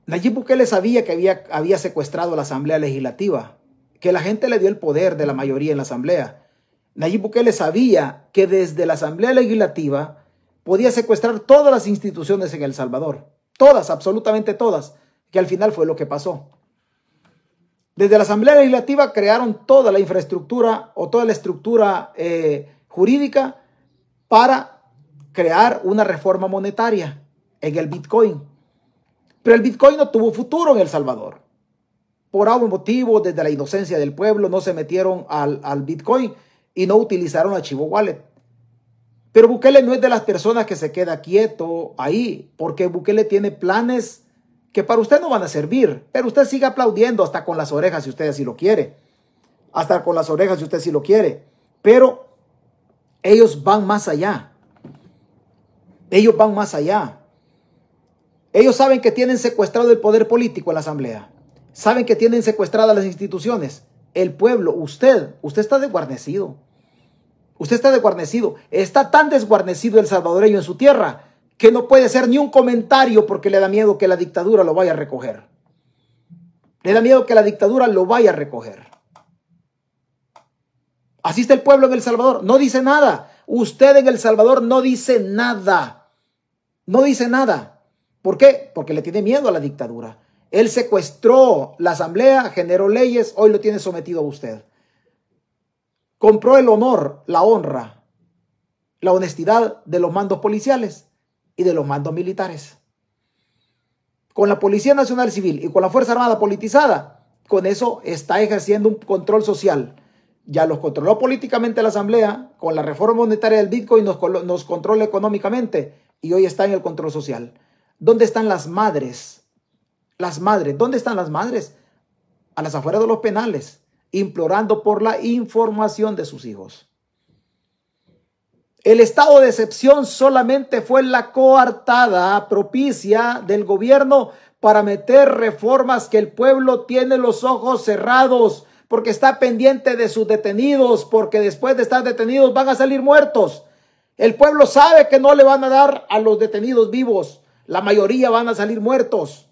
Nayib Bukele sabía que había, había secuestrado la Asamblea Legislativa, que la gente le dio el poder de la mayoría en la Asamblea Nayib Bukele sabía que desde la Asamblea Legislativa podía secuestrar todas las instituciones en El Salvador. Todas, absolutamente todas, que al final fue lo que pasó. Desde la Asamblea Legislativa crearon toda la infraestructura o toda la estructura eh, jurídica para crear una reforma monetaria en el Bitcoin. Pero el Bitcoin no tuvo futuro en El Salvador. Por algún motivo, desde la inocencia del pueblo, no se metieron al, al Bitcoin y no utilizaron Archivo Wallet. Pero Bukele no es de las personas que se queda quieto ahí, porque Bukele tiene planes que para usted no van a servir, pero usted sigue aplaudiendo hasta con las orejas si usted así lo quiere. Hasta con las orejas si usted sí lo quiere. Pero ellos van más allá. Ellos van más allá. Ellos saben que tienen secuestrado el poder político en la Asamblea. Saben que tienen secuestradas las instituciones. El pueblo, usted, usted está desguarnecido. Usted está desguarnecido. Está tan desguarnecido el salvadoreño en su tierra que no puede hacer ni un comentario porque le da miedo que la dictadura lo vaya a recoger. Le da miedo que la dictadura lo vaya a recoger. Así está el pueblo en El Salvador. No dice nada. Usted en El Salvador no dice nada. No dice nada. ¿Por qué? Porque le tiene miedo a la dictadura. Él secuestró la asamblea, generó leyes, hoy lo tiene sometido a usted compró el honor, la honra, la honestidad de los mandos policiales y de los mandos militares. Con la Policía Nacional Civil y con la Fuerza Armada politizada, con eso está ejerciendo un control social. Ya los controló políticamente la Asamblea, con la reforma monetaria del Bitcoin nos, nos controla económicamente y hoy está en el control social. ¿Dónde están las madres? Las madres, ¿dónde están las madres? A las afueras de los penales implorando por la información de sus hijos. El estado de excepción solamente fue la coartada propicia del gobierno para meter reformas que el pueblo tiene los ojos cerrados porque está pendiente de sus detenidos, porque después de estar detenidos van a salir muertos. El pueblo sabe que no le van a dar a los detenidos vivos, la mayoría van a salir muertos.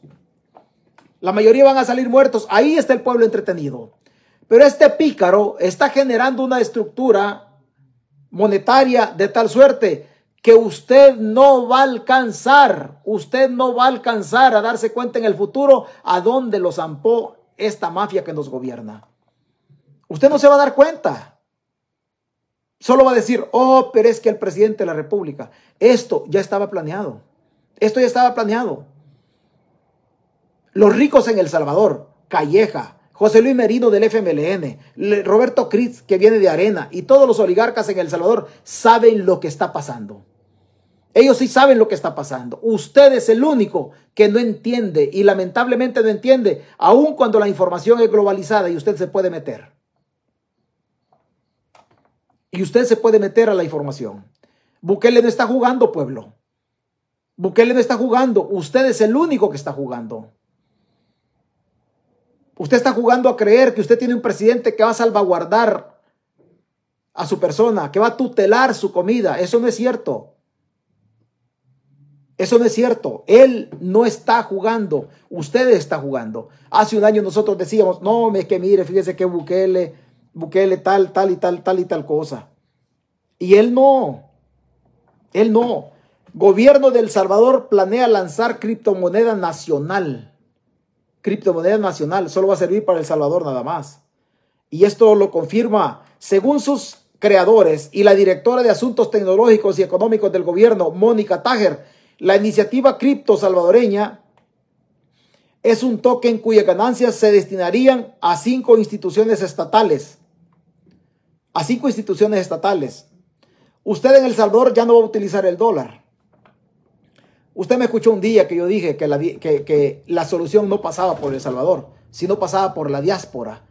La mayoría van a salir muertos. Ahí está el pueblo entretenido. Pero este pícaro está generando una estructura monetaria de tal suerte que usted no va a alcanzar, usted no va a alcanzar a darse cuenta en el futuro a dónde lo zampó esta mafia que nos gobierna. Usted no se va a dar cuenta. Solo va a decir, oh, pero es que el presidente de la República, esto ya estaba planeado. Esto ya estaba planeado. Los ricos en El Salvador, Calleja, José Luis Merino del FMLN, Roberto Cris que viene de Arena y todos los oligarcas en El Salvador saben lo que está pasando. Ellos sí saben lo que está pasando. Usted es el único que no entiende y lamentablemente no entiende, aun cuando la información es globalizada y usted se puede meter. Y usted se puede meter a la información. Bukele no está jugando, pueblo. Bukele no está jugando. Usted es el único que está jugando. Usted está jugando a creer que usted tiene un presidente que va a salvaguardar a su persona, que va a tutelar su comida. Eso no es cierto. Eso no es cierto. Él no está jugando. Usted está jugando. Hace un año nosotros decíamos, no, es que mire, fíjese que Bukele, Bukele tal, tal y tal, tal y tal cosa. Y él no. Él no. Gobierno de El Salvador planea lanzar criptomoneda nacional criptomoneda nacional, solo va a servir para El Salvador nada más. Y esto lo confirma, según sus creadores y la directora de Asuntos Tecnológicos y Económicos del gobierno, Mónica Tajer, La iniciativa cripto salvadoreña es un token cuyas ganancias se destinarían a cinco instituciones estatales. A cinco instituciones estatales. Usted en El Salvador ya no va a utilizar el dólar. Usted me escuchó un día que yo dije que la, que, la solución no pasaba por El Salvador, sino pasaba por la diáspora.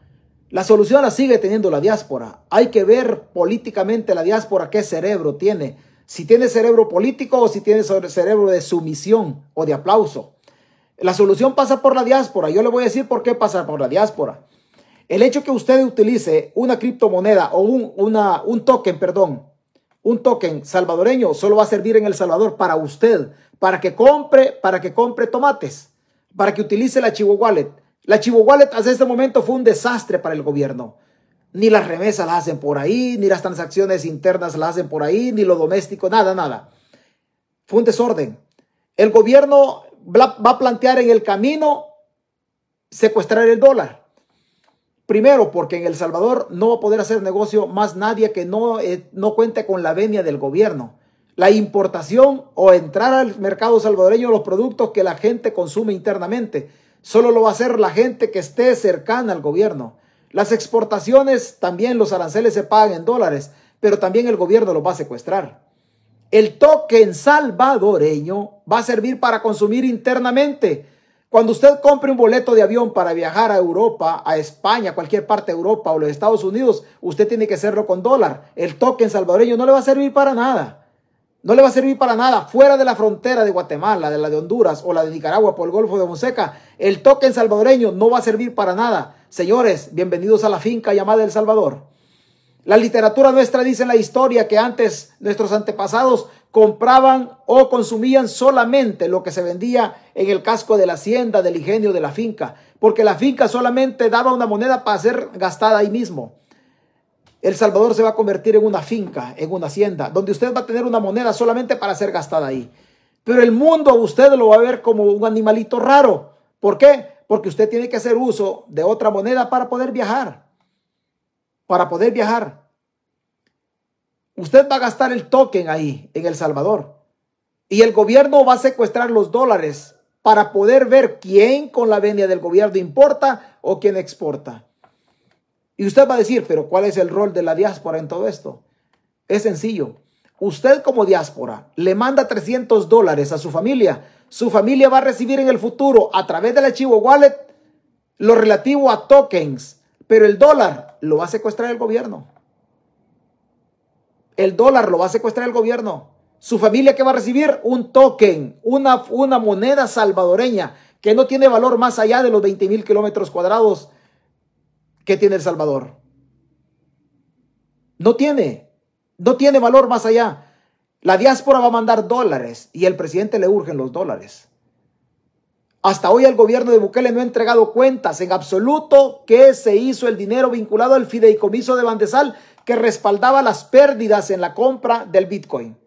La solución la sigue teniendo la diáspora. Hay que ver políticamente la diáspora qué cerebro tiene. Si tiene cerebro político o si tiene cerebro de sumisión o de aplauso. La solución pasa por la diáspora. Yo le voy a decir por qué pasa por la diáspora. El hecho que usted utilice una criptomoneda o un, un token, perdón, un token salvadoreño solo va a servir en El Salvador para usted, para que compre, para que compre tomates, para que utilice la Chivo Wallet. La Chivo Wallet hasta este momento fue un desastre para el gobierno. Ni las remesas las hacen por ahí, ni las transacciones internas las hacen por ahí, ni lo doméstico, nada, nada. Fue un desorden. El gobierno va a plantear en el camino secuestrar el dólar. Primero, porque en El Salvador no va a poder hacer negocio más nadie que no, eh, no cuente con la venia del gobierno. La importación o entrar al mercado salvadoreño los productos que la gente consume internamente. Solo lo va a hacer la gente que esté cercana al gobierno. Las exportaciones, también los aranceles se pagan en dólares, pero también el gobierno los va a secuestrar. El token salvadoreño va a servir para consumir internamente. Cuando usted compre un boleto de avión para viajar a Europa, a España, cualquier parte de Europa o los Estados Unidos, usted tiene que hacerlo con dólar. El token salvadoreño no le va a servir para nada. No le va a servir para nada fuera de la frontera de Guatemala, de la de Honduras o la de Nicaragua por el Golfo de Monseca. El token salvadoreño no va a servir para nada. Señores, bienvenidos a la finca llamada El Salvador. La literatura nuestra dice en la historia que antes nuestros antepasados compraban o consumían solamente lo que se vendía en el casco de la hacienda, del ingenio de la finca, porque la finca solamente daba una moneda para ser gastada ahí mismo. El Salvador se va a convertir en una finca, en una hacienda, donde usted va a tener una moneda solamente para ser gastada ahí. Pero el mundo usted lo va a ver como un animalito raro. ¿Por qué? Porque usted tiene que hacer uso de otra moneda para poder viajar para poder viajar. Usted va a gastar el token ahí, en El Salvador. Y el gobierno va a secuestrar los dólares para poder ver quién con la venia del gobierno importa o quién exporta. Y usted va a decir, pero ¿cuál es el rol de la diáspora en todo esto? Es sencillo. Usted como diáspora le manda 300 dólares a su familia. Su familia va a recibir en el futuro a través del archivo wallet lo relativo a tokens pero el dólar lo va a secuestrar el gobierno. El dólar lo va a secuestrar el gobierno. Su familia que va a recibir un token, una, una moneda salvadoreña que no tiene valor más allá de los 20 mil kilómetros cuadrados que tiene El Salvador. No tiene, no tiene valor más allá. La diáspora va a mandar dólares y el presidente le urgen los dólares. Hasta hoy el gobierno de Bukele no ha entregado cuentas en absoluto que se hizo el dinero vinculado al fideicomiso de Bandesal que respaldaba las pérdidas en la compra del Bitcoin.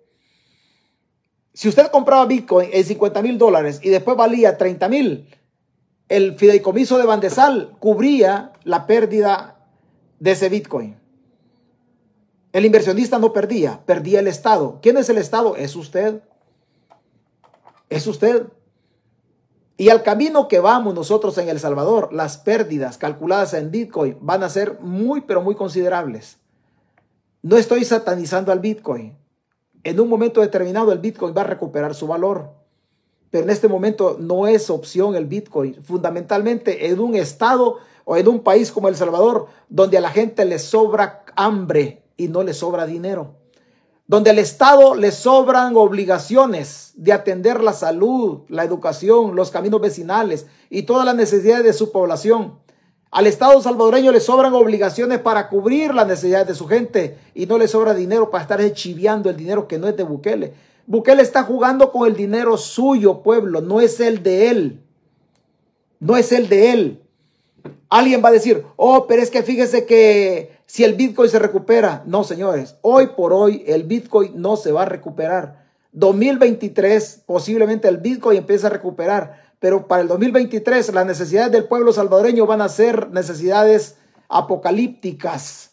Si usted compraba Bitcoin en 50 mil dólares y después valía 30 mil, el fideicomiso de Bandesal cubría la pérdida de ese Bitcoin. El inversionista no perdía, perdía el Estado. ¿Quién es el Estado? Es usted. Es usted. Y al camino que vamos nosotros en El Salvador, las pérdidas calculadas en Bitcoin van a ser muy, pero muy considerables. No estoy satanizando al Bitcoin. En un momento determinado el Bitcoin va a recuperar su valor. Pero en este momento no es opción el Bitcoin. Fundamentalmente en un estado o en un país como El Salvador, donde a la gente le sobra hambre y no le sobra dinero donde al Estado le sobran obligaciones de atender la salud, la educación, los caminos vecinales y todas las necesidades de su población. Al Estado salvadoreño le sobran obligaciones para cubrir las necesidades de su gente y no le sobra dinero para estar chiviando el dinero que no es de Bukele. Bukele está jugando con el dinero suyo, pueblo, no es el de él. No es el de él. Alguien va a decir, oh, pero es que fíjese que si el Bitcoin se recupera, no, señores, hoy por hoy el Bitcoin no se va a recuperar. 2023 posiblemente el Bitcoin empiece a recuperar, pero para el 2023 las necesidades del pueblo salvadoreño van a ser necesidades apocalípticas.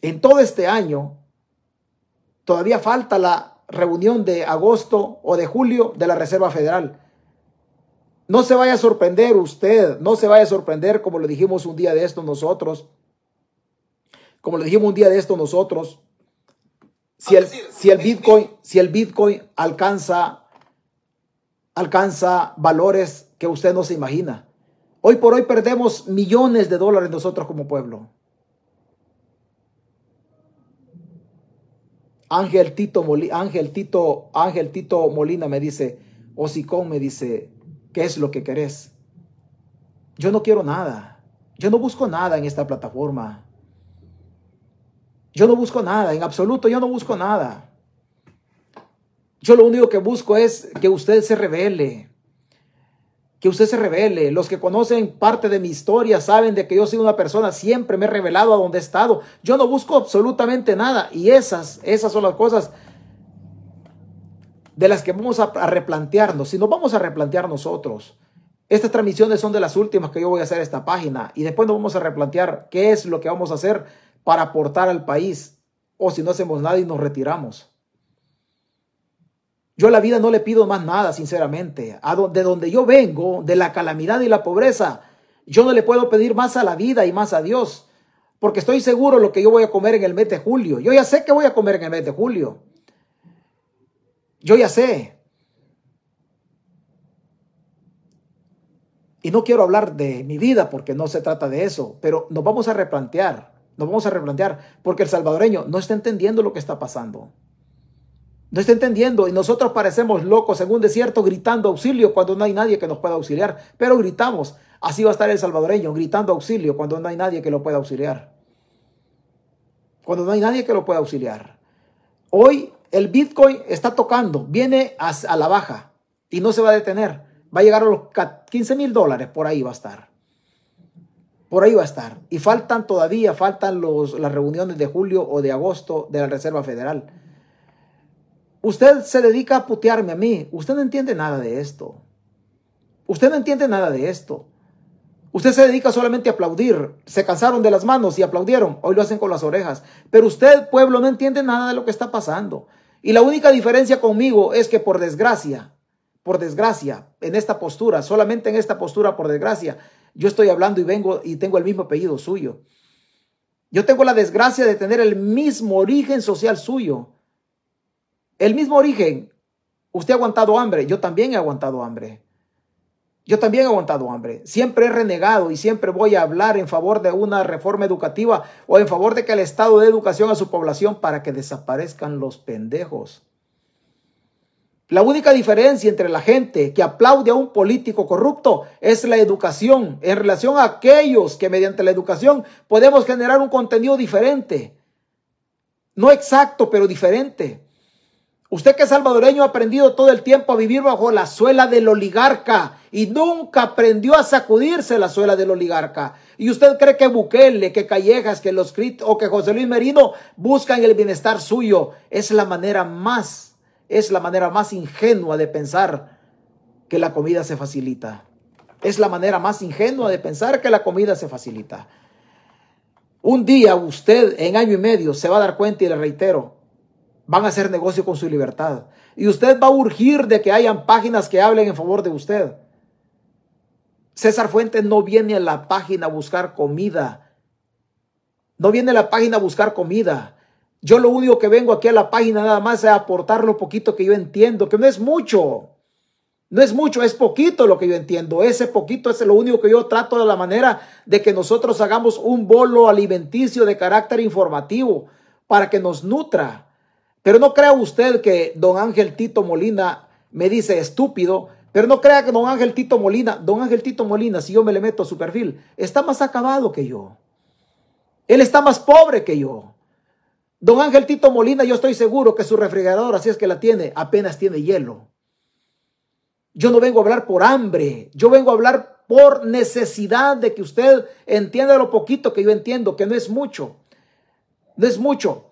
En todo este año todavía falta la reunión de agosto o de julio de la Reserva Federal. No se vaya a sorprender usted, no se vaya a sorprender como lo dijimos un día de esto nosotros. Como lo dijimos un día de esto nosotros. Si el, si el Bitcoin, si el Bitcoin alcanza, alcanza valores que usted no se imagina. Hoy por hoy perdemos millones de dólares nosotros como pueblo. Ángel Tito, Molina, Ángel Tito, Ángel Tito Molina me dice, Osicón me dice, ¿qué es lo que querés? Yo no quiero nada. Yo no busco nada en esta plataforma. Yo no busco nada, en absoluto yo no busco nada. Yo lo único que busco es que usted se revele que usted se revele. Los que conocen parte de mi historia saben de que yo soy una persona, siempre me he revelado a donde he estado. Yo no busco absolutamente nada. Y esas, esas son las cosas de las que vamos a, replantearnos. Si nos vamos a replantear nosotros. Estas transmisiones son de las últimas que yo voy a hacer esta página. Y después nos vamos a replantear qué es lo que vamos a hacer para aportar al país. O si no hacemos nada y nos retiramos. Yo a la vida no le pido más nada, sinceramente. De donde yo vengo, de la calamidad y la pobreza, yo no le puedo pedir más a la vida y más a Dios. Porque estoy seguro lo que yo voy a comer en el mes de julio. Yo ya sé que voy a comer en el mes de julio. Yo ya sé. Y no quiero hablar de mi vida porque no se trata de eso, pero nos vamos a replantear, nos vamos a replantear porque el salvadoreño no está entendiendo lo que está pasando. No está entendiendo y nosotros parecemos locos en un desierto gritando auxilio cuando no hay nadie que nos pueda auxiliar. Pero gritamos. Así va a estar el salvadoreño gritando auxilio cuando no hay nadie que lo pueda auxiliar. Cuando no hay nadie que lo pueda auxiliar. Hoy el Bitcoin está tocando, viene a, la baja y no se va a detener. Va a llegar a los 15 mil dólares, por ahí va a estar. Por ahí va a estar. Y faltan todavía, faltan los, las reuniones de julio o de agosto de la Reserva Federal. Usted se dedica a putearme a mí. Usted no entiende nada de esto. Usted no entiende nada de esto. Usted se dedica solamente a aplaudir. Se cansaron de las manos y aplaudieron. Hoy lo hacen con las orejas. Pero usted, pueblo, no entiende nada de lo que está pasando. Y la única diferencia conmigo es que por desgracia, por desgracia, en esta postura, solamente en esta postura, por desgracia, yo estoy hablando y vengo y tengo el mismo apellido suyo. Yo tengo la desgracia de tener el mismo origen social suyo. El mismo origen. Usted ha aguantado hambre, yo también he aguantado hambre. Yo también he aguantado hambre. Siempre he renegado y siempre voy a hablar en favor de una reforma educativa o en favor de que el Estado dé educación a su población para que desaparezcan los pendejos. La única diferencia entre la gente que aplaude a un político corrupto es la educación en relación a aquellos que mediante la educación podemos generar un contenido diferente. No exacto, pero diferente. Usted que es salvadoreño ha aprendido todo el tiempo a vivir bajo la suela del oligarca y nunca aprendió a sacudirse la suela del oligarca. Y usted cree que Bukele, que Callejas, que los o que José Luis Merino buscan el bienestar suyo. Es la manera más, es la manera más ingenua de pensar que la comida se facilita. Es la manera más ingenua de pensar que la comida se facilita. Un día usted en año y medio se va a dar cuenta y le reitero, van a hacer negocio con su libertad. Y usted va a urgir de que hayan páginas que hablen en favor de usted. César Fuentes no viene a la página a buscar comida. No viene a la página a buscar comida. Yo lo único que vengo aquí a la página nada más es aportar lo poquito que yo entiendo, que no es mucho. No es mucho, es poquito lo que yo entiendo. Ese poquito es lo único que yo trato de la manera de que nosotros hagamos un bolo alimenticio de carácter informativo para que nos nutra pero no crea usted que don Ángel Tito Molina me dice estúpido, pero no crea que don Ángel Tito Molina, don Ángel Tito Molina, si yo me le meto a su perfil, está más acabado que yo. Él está más pobre que yo. Don Ángel Tito Molina, yo estoy seguro que su refrigerador, así es que la tiene, apenas tiene hielo. Yo no vengo a hablar por hambre, yo vengo a hablar por necesidad de que usted entienda lo poquito que yo entiendo, que no es mucho. No es mucho.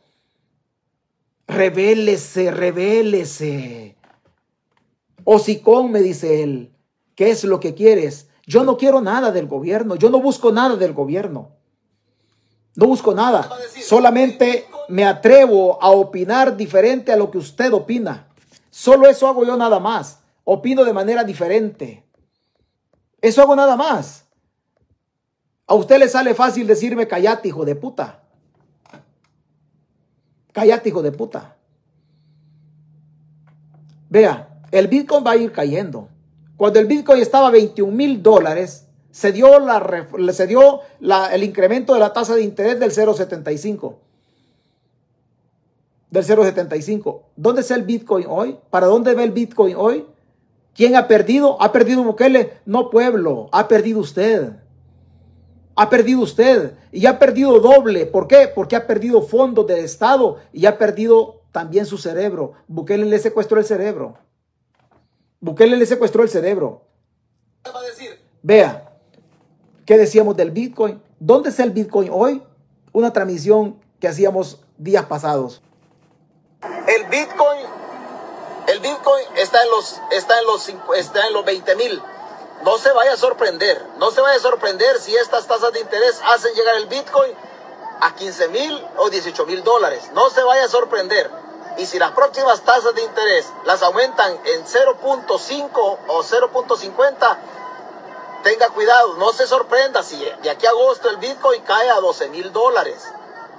Revélese, revélese. Hocicón, me dice él, ¿qué es lo que quieres? Yo no quiero nada del gobierno, yo no busco nada del gobierno. No busco nada. Solamente me atrevo a opinar diferente a lo que usted opina. Solo eso hago yo nada más. Opino de manera diferente. Eso hago nada más. A usted le sale fácil decirme callate, hijo de puta. Callate, hijo de puta. Vea, el Bitcoin va a ir cayendo. Cuando el Bitcoin estaba a 21 mil dólares, se dio, la, se dio el incremento de la tasa de interés del 0,75. Del 0,75. ¿Dónde está el Bitcoin hoy? ¿Para dónde ve el Bitcoin hoy? ¿Quién ha perdido? ¿Ha perdido Bukele? No, pueblo. Ha perdido usted. Ha perdido usted. Y ha perdido doble. ¿Por qué? Porque ha perdido fondos del Estado y ha perdido también su cerebro. Bukele le secuestró el cerebro. Bukele le secuestró el cerebro. Vea, ¿qué decíamos del Bitcoin? ¿Dónde está el Bitcoin hoy? Una transmisión que hacíamos días pasados. El Bitcoin, el Bitcoin está en los, está en los, está en los 20 mil. No se vaya a sorprender, no se vaya a sorprender si estas tasas de interés hacen llegar el Bitcoin a 15 mil o 18 mil dólares. No se vaya a sorprender. Y si las próximas tasas de interés las aumentan en 0.5 o 0.50, tenga cuidado, no se sorprenda si de aquí a agosto el Bitcoin cae a 12 mil dólares.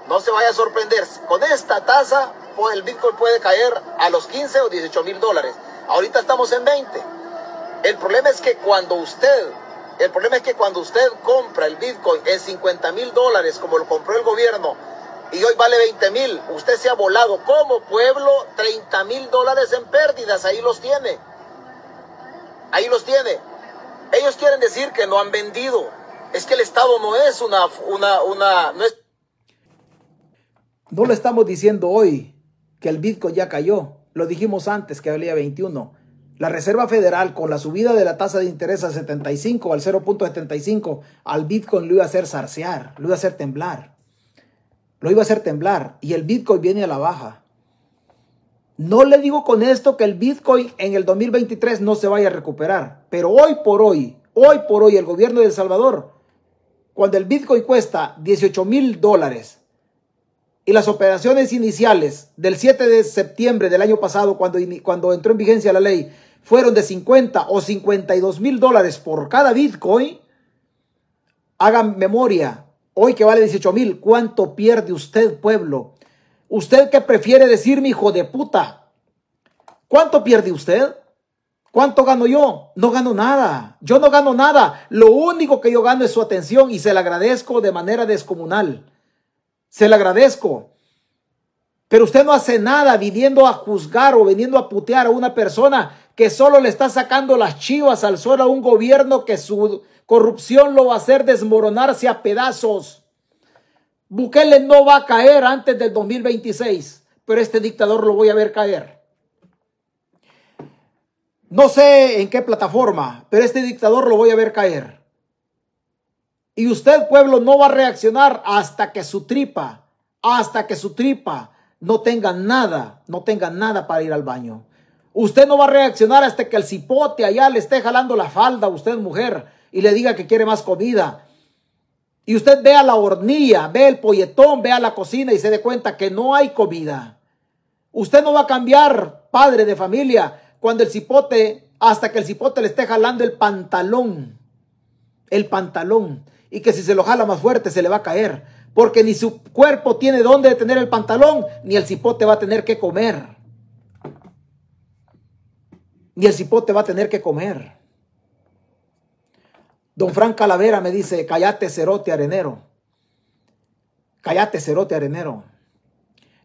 No se vaya a sorprender. Con esta tasa, pues el Bitcoin puede caer a los 15 o 18 mil dólares. Ahorita estamos en 20. El problema es que cuando usted, el problema es que cuando usted compra el Bitcoin en 50 mil dólares, como lo compró el gobierno, y hoy vale 20 mil. Usted se ha volado como pueblo 30 mil dólares en pérdidas. Ahí los tiene. Ahí los tiene. Ellos quieren decir que no han vendido. Es que el Estado no es una, una, una, no es... No lo estamos diciendo hoy que el Bitcoin ya cayó. Lo dijimos antes que valía 21. La Reserva Federal con la subida de la tasa de interés a 75 al 0.75 al Bitcoin lo iba a hacer zarcear, lo iba a hacer temblar lo iba a hacer temblar y el Bitcoin viene a la baja. No le digo con esto que el Bitcoin en el 2023 no se vaya a recuperar, pero hoy por hoy, hoy por hoy el gobierno de El Salvador, cuando el Bitcoin cuesta 18 mil dólares y las operaciones iniciales del 7 de septiembre del año pasado, cuando, cuando entró en vigencia la ley, fueron de 50 o 52 mil dólares por cada Bitcoin, hagan memoria, Hoy que vale 18 mil, ¿cuánto pierde usted, pueblo? ¿Usted que prefiere decirme hijo de puta? ¿Cuánto pierde usted? ¿Cuánto gano yo? No gano nada. Yo no gano nada. Lo único que yo gano es su atención y se le agradezco de manera descomunal. Se le agradezco. Pero usted no hace nada viniendo a juzgar o viniendo a putear a una persona que solo le está sacando las chivas al sol a un gobierno que su corrupción lo va a hacer desmoronarse a pedazos. Bukele no va a caer antes del 2026, pero este dictador lo voy a ver caer. No sé en qué plataforma, pero este dictador lo voy a ver caer. Y usted, pueblo, no va a reaccionar hasta que su tripa, hasta que su tripa no tenga nada, no tenga nada para ir al baño. Usted no va a reaccionar hasta que el cipote allá le esté jalando la falda, usted mujer, y le diga que quiere más comida. Y usted vea la hornilla, ve el polletón, vea la cocina y se dé cuenta que no hay comida. Usted no va a cambiar, padre de familia, cuando el cipote, hasta que el cipote le esté jalando el pantalón. El pantalón. Y que si se lo jala más fuerte se le va a caer. Porque ni su cuerpo tiene dónde tener el pantalón, ni el cipote va a tener que comer. Ni el cipote va a tener que comer. Don Frank Calavera me dice, cállate cerote arenero. Cállate cerote arenero.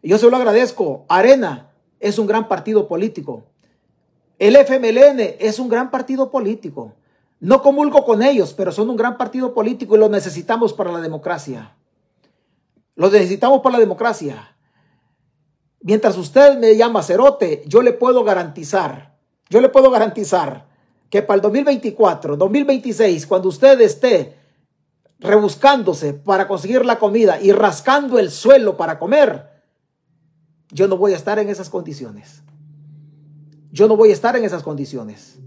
Yo se lo agradezco. Arena es un gran partido político. El FMLN es un gran partido político. No comulgo con ellos, pero son un gran partido político y lo necesitamos para la democracia. Lo necesitamos para la democracia. Mientras usted me llama cerote, yo le puedo garantizar, yo le puedo garantizar que para el 2024, 2026, cuando usted esté rebuscándose para conseguir la comida y rascando el suelo para comer, yo no voy a estar en esas condiciones. Yo no voy a estar en esas condiciones.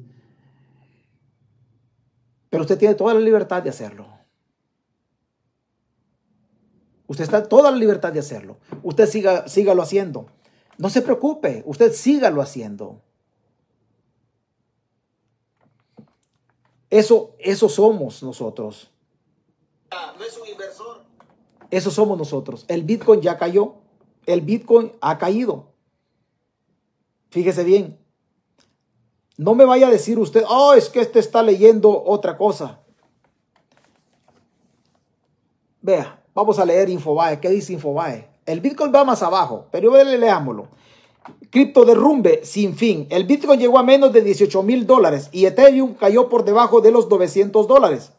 Pero usted tiene toda la libertad de hacerlo. Usted está toda la libertad de hacerlo. Usted siga, sígalo haciendo. No se preocupe, usted sígalo haciendo. Eso, eso somos nosotros. No es un inversor. Eso somos nosotros. El Bitcoin ya cayó. El Bitcoin ha caído. Fíjese bien. No me vaya a decir usted, oh, es que este está leyendo otra cosa. Vea, vamos a leer Infobae. ¿Qué dice Infobae? El Bitcoin va más abajo, pero leámoslo. Cripto derrumbe sin fin. El Bitcoin llegó a menos de 18 mil dólares y Ethereum cayó por debajo de los 900 dólares.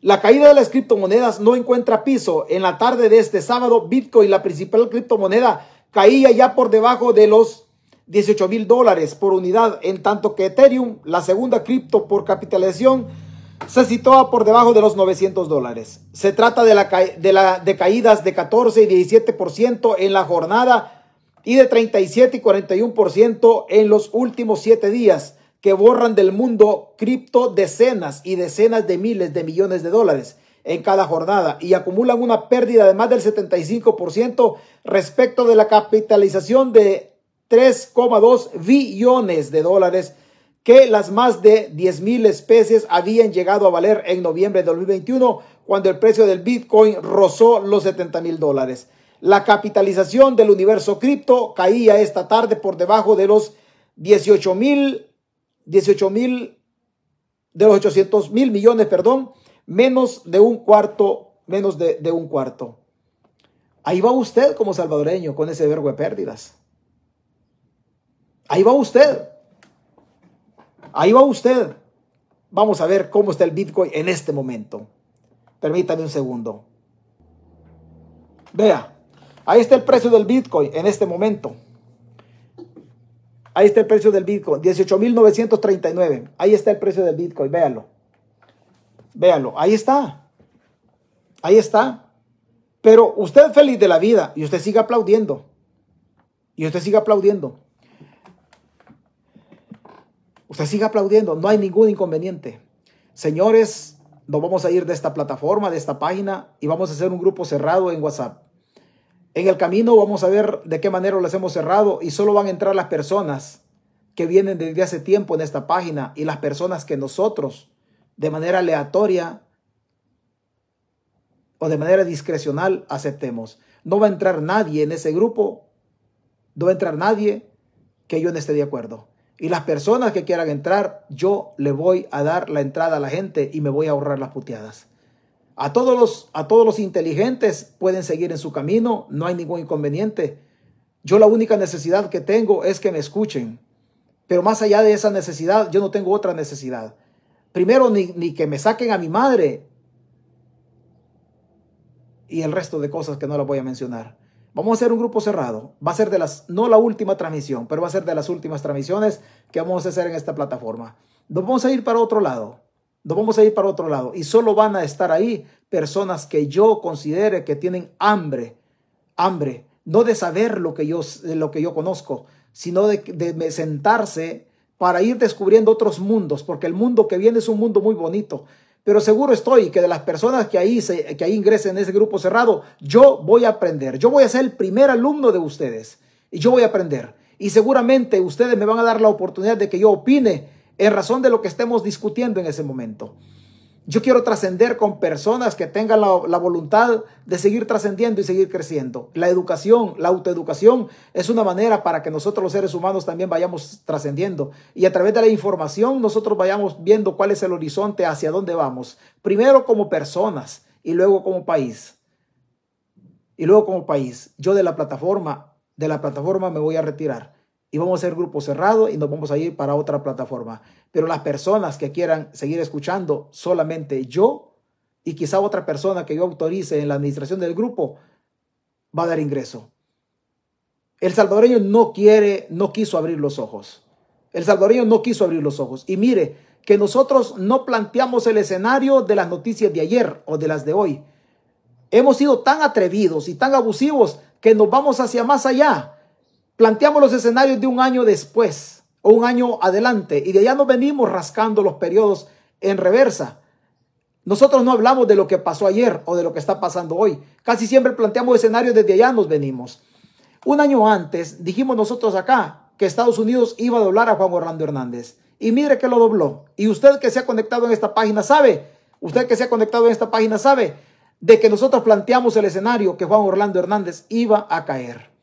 La caída de las criptomonedas no encuentra piso. En la tarde de este sábado, Bitcoin, la principal criptomoneda, caía ya por debajo de los 18 mil dólares por unidad, en tanto que Ethereum, la segunda cripto por capitalización, se situaba por debajo de los 900 dólares. Se trata de, la, de, de caídas de 14 y 17% en la jornada y de 37 y 41% en los últimos siete días, que borran del mundo cripto decenas y decenas de miles de millones de dólares en cada jornada y acumulan una pérdida de más del 75% respecto de la capitalización de 3,2 billones de dólares que las más de 10 mil especies habían llegado a valer en noviembre de 2021 cuando el precio del Bitcoin rozó los 70 mil dólares. La capitalización del universo cripto caía esta tarde por debajo de los 18 mil, 18 mil, de los 800 mil millones, perdón, menos de un cuarto, menos de, de un cuarto. Ahí va usted como salvadoreño con ese verbo de pérdidas. Ahí va usted. Ahí va usted. Vamos a ver cómo está el Bitcoin en este momento. Permítame un segundo. Vea, ahí está el precio del Bitcoin en este momento. Ahí está el precio del Bitcoin, 18.939. Ahí está el precio del Bitcoin, véalo. Véalo, ahí está. Ahí está. Pero usted feliz de la vida y usted sigue aplaudiendo. Y usted sigue aplaudiendo. Usted sigue aplaudiendo, no hay ningún inconveniente. Señores, nos vamos a ir de esta plataforma, de esta página, y vamos a hacer un grupo cerrado en WhatsApp. En el camino vamos a ver de qué manera lo hacemos cerrado y solo van a entrar las personas que vienen desde hace tiempo en esta página y las personas que nosotros, de manera aleatoria o de manera discrecional, aceptemos. No va a entrar nadie en ese grupo, no va a entrar nadie que yo no esté de acuerdo. Y las personas que quieran entrar, yo le voy a dar la entrada a la gente y me voy a ahorrar las puteadas. A todos los, a todos los inteligentes pueden seguir en su camino, no hay ningún inconveniente. Yo la única necesidad que tengo es que me escuchen. Pero más allá de esa necesidad, yo no tengo otra necesidad. Primero, ni, ni que me saquen a mi madre y el resto de cosas que no las voy a mencionar. Vamos a hacer un grupo cerrado. Va a ser de las, no la última transmisión, pero va a ser de las últimas transmisiones que vamos a hacer en esta plataforma. Nos vamos a ir para otro lado. Nos vamos a ir para otro lado. Y solo van a estar ahí personas que yo considere que tienen hambre. Hambre. No de saber lo que yo, lo que yo conozco, sino de, de sentarse para ir descubriendo otros mundos, porque el mundo que viene es un mundo muy bonito. Pero seguro estoy que de las personas que ahí, se, que ahí ingresen en ese grupo cerrado, yo voy a aprender. Yo voy a ser el primer alumno de ustedes. Y yo voy a aprender. Y seguramente ustedes me van a dar la oportunidad de que yo opine en razón de lo que estemos discutiendo en ese momento. Yo quiero trascender con personas que tengan la, voluntad de seguir trascendiendo y seguir creciendo. La educación, la autoeducación es una manera para que nosotros los seres humanos también vayamos trascendiendo. Y a través de la información nosotros vayamos viendo cuál es el horizonte, hacia dónde vamos. Primero como personas y luego como país. Y luego como país. Yo de la plataforma, de la plataforma me voy a retirar y vamos a hacer grupo cerrado y nos vamos a ir para otra plataforma. Pero las personas que quieran seguir escuchando, solamente yo y quizá otra persona que yo autorice en la administración del grupo, va a dar ingreso. El salvadoreño no quiere, no quiso abrir los ojos. El salvadoreño no quiso abrir los ojos. Y mire, que nosotros no planteamos el escenario de las noticias de ayer o de las de hoy. Hemos sido tan atrevidos y tan abusivos que nos vamos hacia más allá Planteamos los escenarios de un año después o un año adelante y de allá nos venimos rascando los periodos en reversa. Nosotros no hablamos de lo que pasó ayer o de lo que está pasando hoy. Casi siempre planteamos escenarios desde allá nos venimos. Un año antes dijimos nosotros acá que Estados Unidos iba a doblar a Juan Orlando Hernández. Y mire que lo dobló. Y usted que se ha conectado en esta página sabe, usted que se ha conectado en esta página sabe de que nosotros planteamos el escenario que Juan Orlando Hernández iba a caer.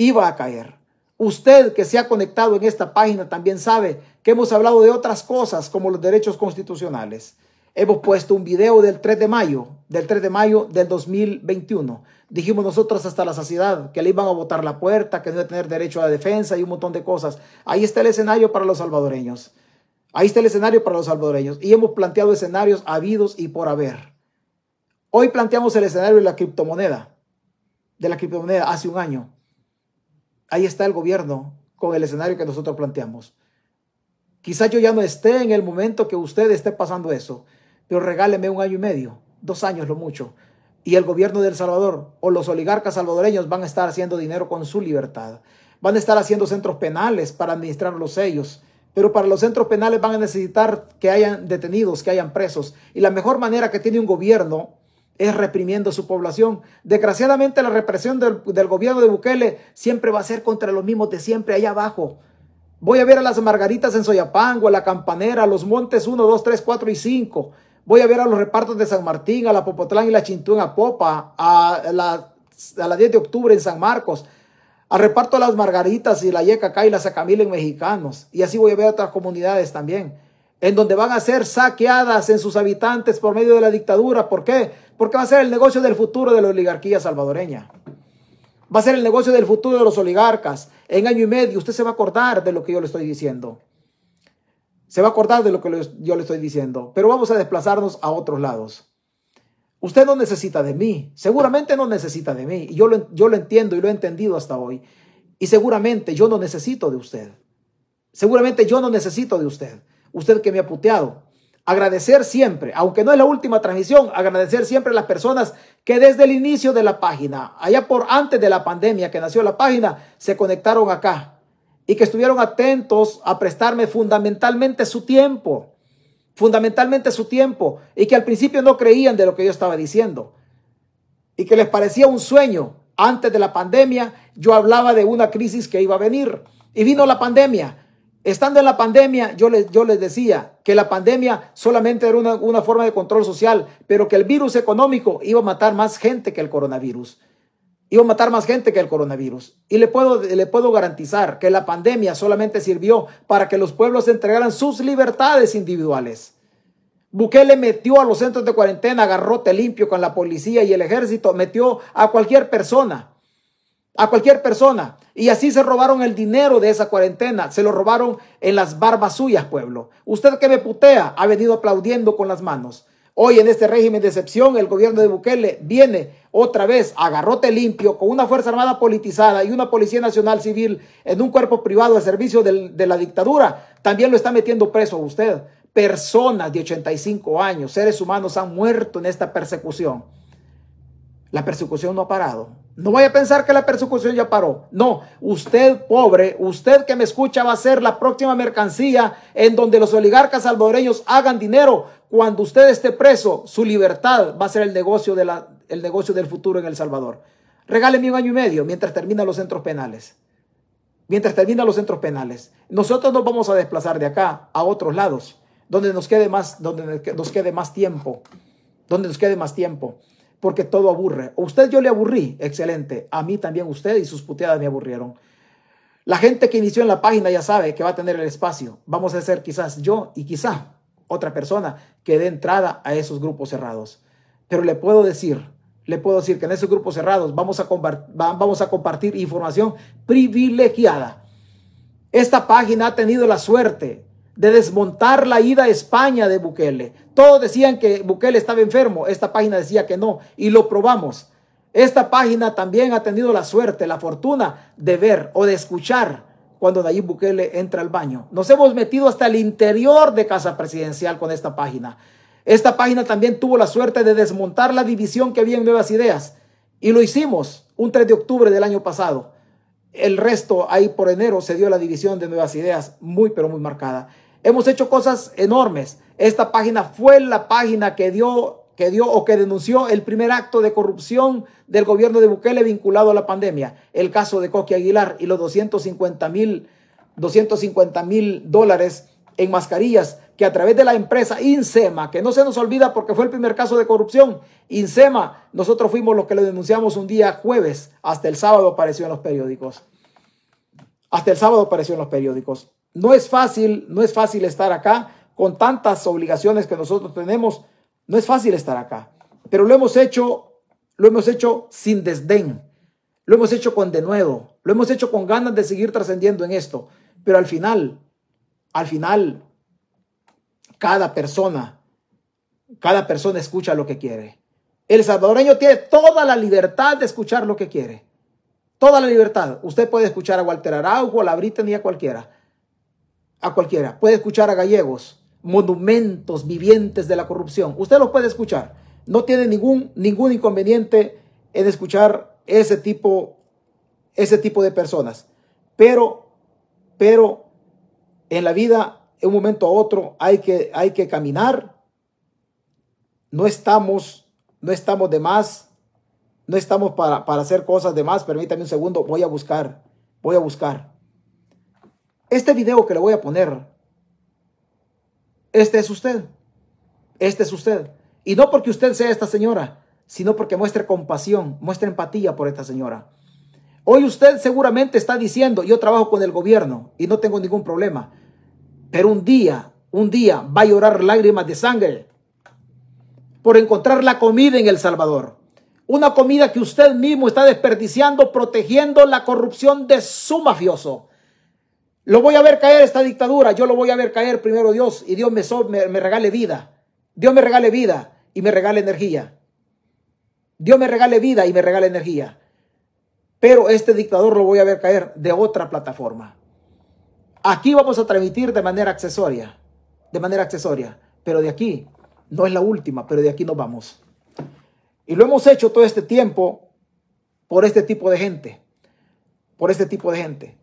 Iba a caer. Usted que se ha conectado en esta página también sabe que hemos hablado de otras cosas como los derechos constitucionales. Hemos puesto un video del 3 de mayo, del 3 de mayo del 2021. Dijimos nosotros hasta la saciedad que le iban a botar la puerta, que no iba a tener derecho a la defensa y un montón de cosas. Ahí está el escenario para los salvadoreños. Ahí está el escenario para los salvadoreños. Y hemos planteado escenarios habidos y por haber. Hoy planteamos el escenario de la criptomoneda, de la criptomoneda hace un año. Ahí está el gobierno con el escenario que nosotros planteamos. Quizás yo ya no esté en el momento que usted esté pasando eso, pero regáleme un año y medio, dos años lo mucho, y el gobierno de Salvador o los oligarcas salvadoreños van a estar haciendo dinero con su libertad. Van a estar haciendo centros penales para administrar los sellos. Pero para los centros penales van a necesitar que hayan detenidos, que hayan presos. Y la mejor manera que tiene un gobierno es reprimiendo su población. Desgraciadamente la represión del, gobierno de Bukele siempre va a ser contra los mismos de siempre allá abajo. Voy a ver a las margaritas en Soyapango, a la campanera, a los montes 1, 2, 3, 4 y 5. Voy a ver a los repartos de San Martín, a la Popotlán y la Chintú en Apopa, a la, a la 10 de octubre en San Marcos, al reparto de las margaritas y la Yeca y la Sacamil en Mexicanos. Y así voy a ver a otras comunidades también en donde van a ser saqueadas en sus habitantes por medio de la dictadura. ¿Por qué? Porque va a ser el negocio del futuro de la oligarquía salvadoreña. Va a ser el negocio del futuro de los oligarcas. En año y medio usted se va a acordar de lo que yo le estoy diciendo. Se va a acordar de lo que yo le estoy diciendo. Pero vamos a desplazarnos a otros lados. Usted no necesita de mí. Seguramente no necesita de mí. Y yo lo, yo lo entiendo y lo he entendido hasta hoy. Y seguramente yo no necesito de usted. Seguramente yo no necesito de usted usted que me ha puteado. Agradecer siempre, aunque no es la última transmisión, agradecer siempre a las personas que desde el inicio de la página, allá por antes de la pandemia que nació la página, se conectaron acá y que estuvieron atentos a prestarme fundamentalmente su tiempo, fundamentalmente su tiempo, y que al principio no creían de lo que yo estaba diciendo, y que les parecía un sueño. Antes de la pandemia, yo hablaba de una crisis que iba a venir, y vino la pandemia, Estando en la pandemia, yo les, yo les decía que la pandemia solamente era una, una, forma de control social, pero que el virus económico iba a matar más gente que el coronavirus. Iba a matar más gente que el coronavirus. Y le puedo, le puedo garantizar que la pandemia solamente sirvió para que los pueblos entregaran sus libertades individuales. Bukele metió a los centros de cuarentena, agarrote limpio con la policía y el ejército, metió a cualquier persona a cualquier persona. Y así se robaron el dinero de esa cuarentena. Se lo robaron en las barbas suyas, pueblo. Usted que me putea ha venido aplaudiendo con las manos. Hoy en este régimen de excepción, el gobierno de Bukele viene otra vez a garrote limpio con una Fuerza Armada politizada y una Policía Nacional Civil en un cuerpo privado al servicio de la dictadura. También lo está metiendo preso a usted. Personas de 85 años, seres humanos han muerto en esta persecución. La persecución no ha parado. No vaya a pensar que la persecución ya paró. No, usted pobre, usted que me escucha va a ser la próxima mercancía en donde los oligarcas salvadoreños hagan dinero. Cuando usted esté preso, su libertad va a ser el negocio, de el negocio del futuro en El Salvador. Regáleme un año y medio mientras terminan los centros penales. Mientras terminan los centros penales. Nosotros nos vamos a desplazar de acá a otros lados, donde nos quede más, donde nos quede más tiempo. Donde nos quede más tiempo porque todo aburre. usted yo le aburrí, excelente. A mí también usted y sus puteadas me aburrieron. La gente que inició en la página ya sabe que va a tener el espacio. Vamos a ser quizás yo y quizá otra persona que dé entrada a esos grupos cerrados. Pero le puedo decir, le puedo decir que en esos grupos cerrados vamos a, vamos a compartir información privilegiada. Esta página ha tenido la suerte de desmontar la ida a España de Bukele. Todos decían que Bukele estaba enfermo, esta página decía que no, y lo probamos. Esta página también ha tenido la suerte, la fortuna de ver o de escuchar cuando Nayib Bukele entra al baño. Nos hemos metido hasta el interior de Casa Presidencial con esta página. Esta página también tuvo la suerte de desmontar la división que había en Nuevas Ideas. Y lo hicimos un 3 de octubre del año pasado. El resto, ahí por enero, se dio la división de Nuevas Ideas muy, pero muy marcada. Hemos hecho cosas enormes. Esta página fue la página que dio, que dio o que denunció el primer acto de corrupción del gobierno de Bukele vinculado a la pandemia. El caso de Coqui Aguilar y los 250 mil 250 mil dólares en mascarillas que a través de la empresa Insema, que no se nos olvida porque fue el primer caso de corrupción, Insema, nosotros fuimos los que lo denunciamos un día jueves, hasta el sábado apareció en los periódicos. Hasta el sábado apareció en los periódicos. No es fácil, no es fácil estar acá con tantas obligaciones que nosotros tenemos. No es fácil estar acá, pero lo hemos hecho, lo hemos hecho sin desdén. Lo hemos hecho con denuedo, lo hemos hecho con ganas de seguir trascendiendo en esto, pero al final, al final, cada persona, cada persona escucha lo que quiere. El salvadoreño tiene toda la libertad de escuchar lo que quiere. Toda la libertad. Usted puede escuchar a Walter Araujo, a la Brittany, a cualquiera a cualquiera. Puede escuchar a gallegos, monumentos vivientes de la corrupción. Usted los puede escuchar. No tiene ningún, ningún inconveniente en escuchar ese tipo, ese tipo de personas. Pero, pero en la vida, en un momento a otro, hay que, hay que caminar. No estamos, no estamos de más. No estamos para, para hacer cosas de más. Permítame un segundo. Voy a buscar. Voy a buscar. Este video que le voy a poner, este es usted. Este es usted. Y no porque usted sea esta señora, sino porque muestre compasión, muestre empatía por esta señora. Hoy usted seguramente está diciendo, yo trabajo con el gobierno y no tengo ningún problema. Pero un día, un día va a llorar lágrimas de sangre por encontrar la comida en El Salvador. Una comida que usted mismo está desperdiciando protegiendo la corrupción de su mafioso. Lo voy a ver caer esta dictadura, yo lo voy a ver caer primero Dios y Dios me, regale vida. Dios me regale vida y me regale energía. Dios me regale vida y me regale energía. Pero este dictador lo voy a ver caer de otra plataforma. Aquí vamos a transmitir de manera accesoria, de manera accesoria, pero de aquí no es la última, pero de aquí nos vamos. Y lo hemos hecho todo este tiempo por este tipo de gente, por este tipo de gente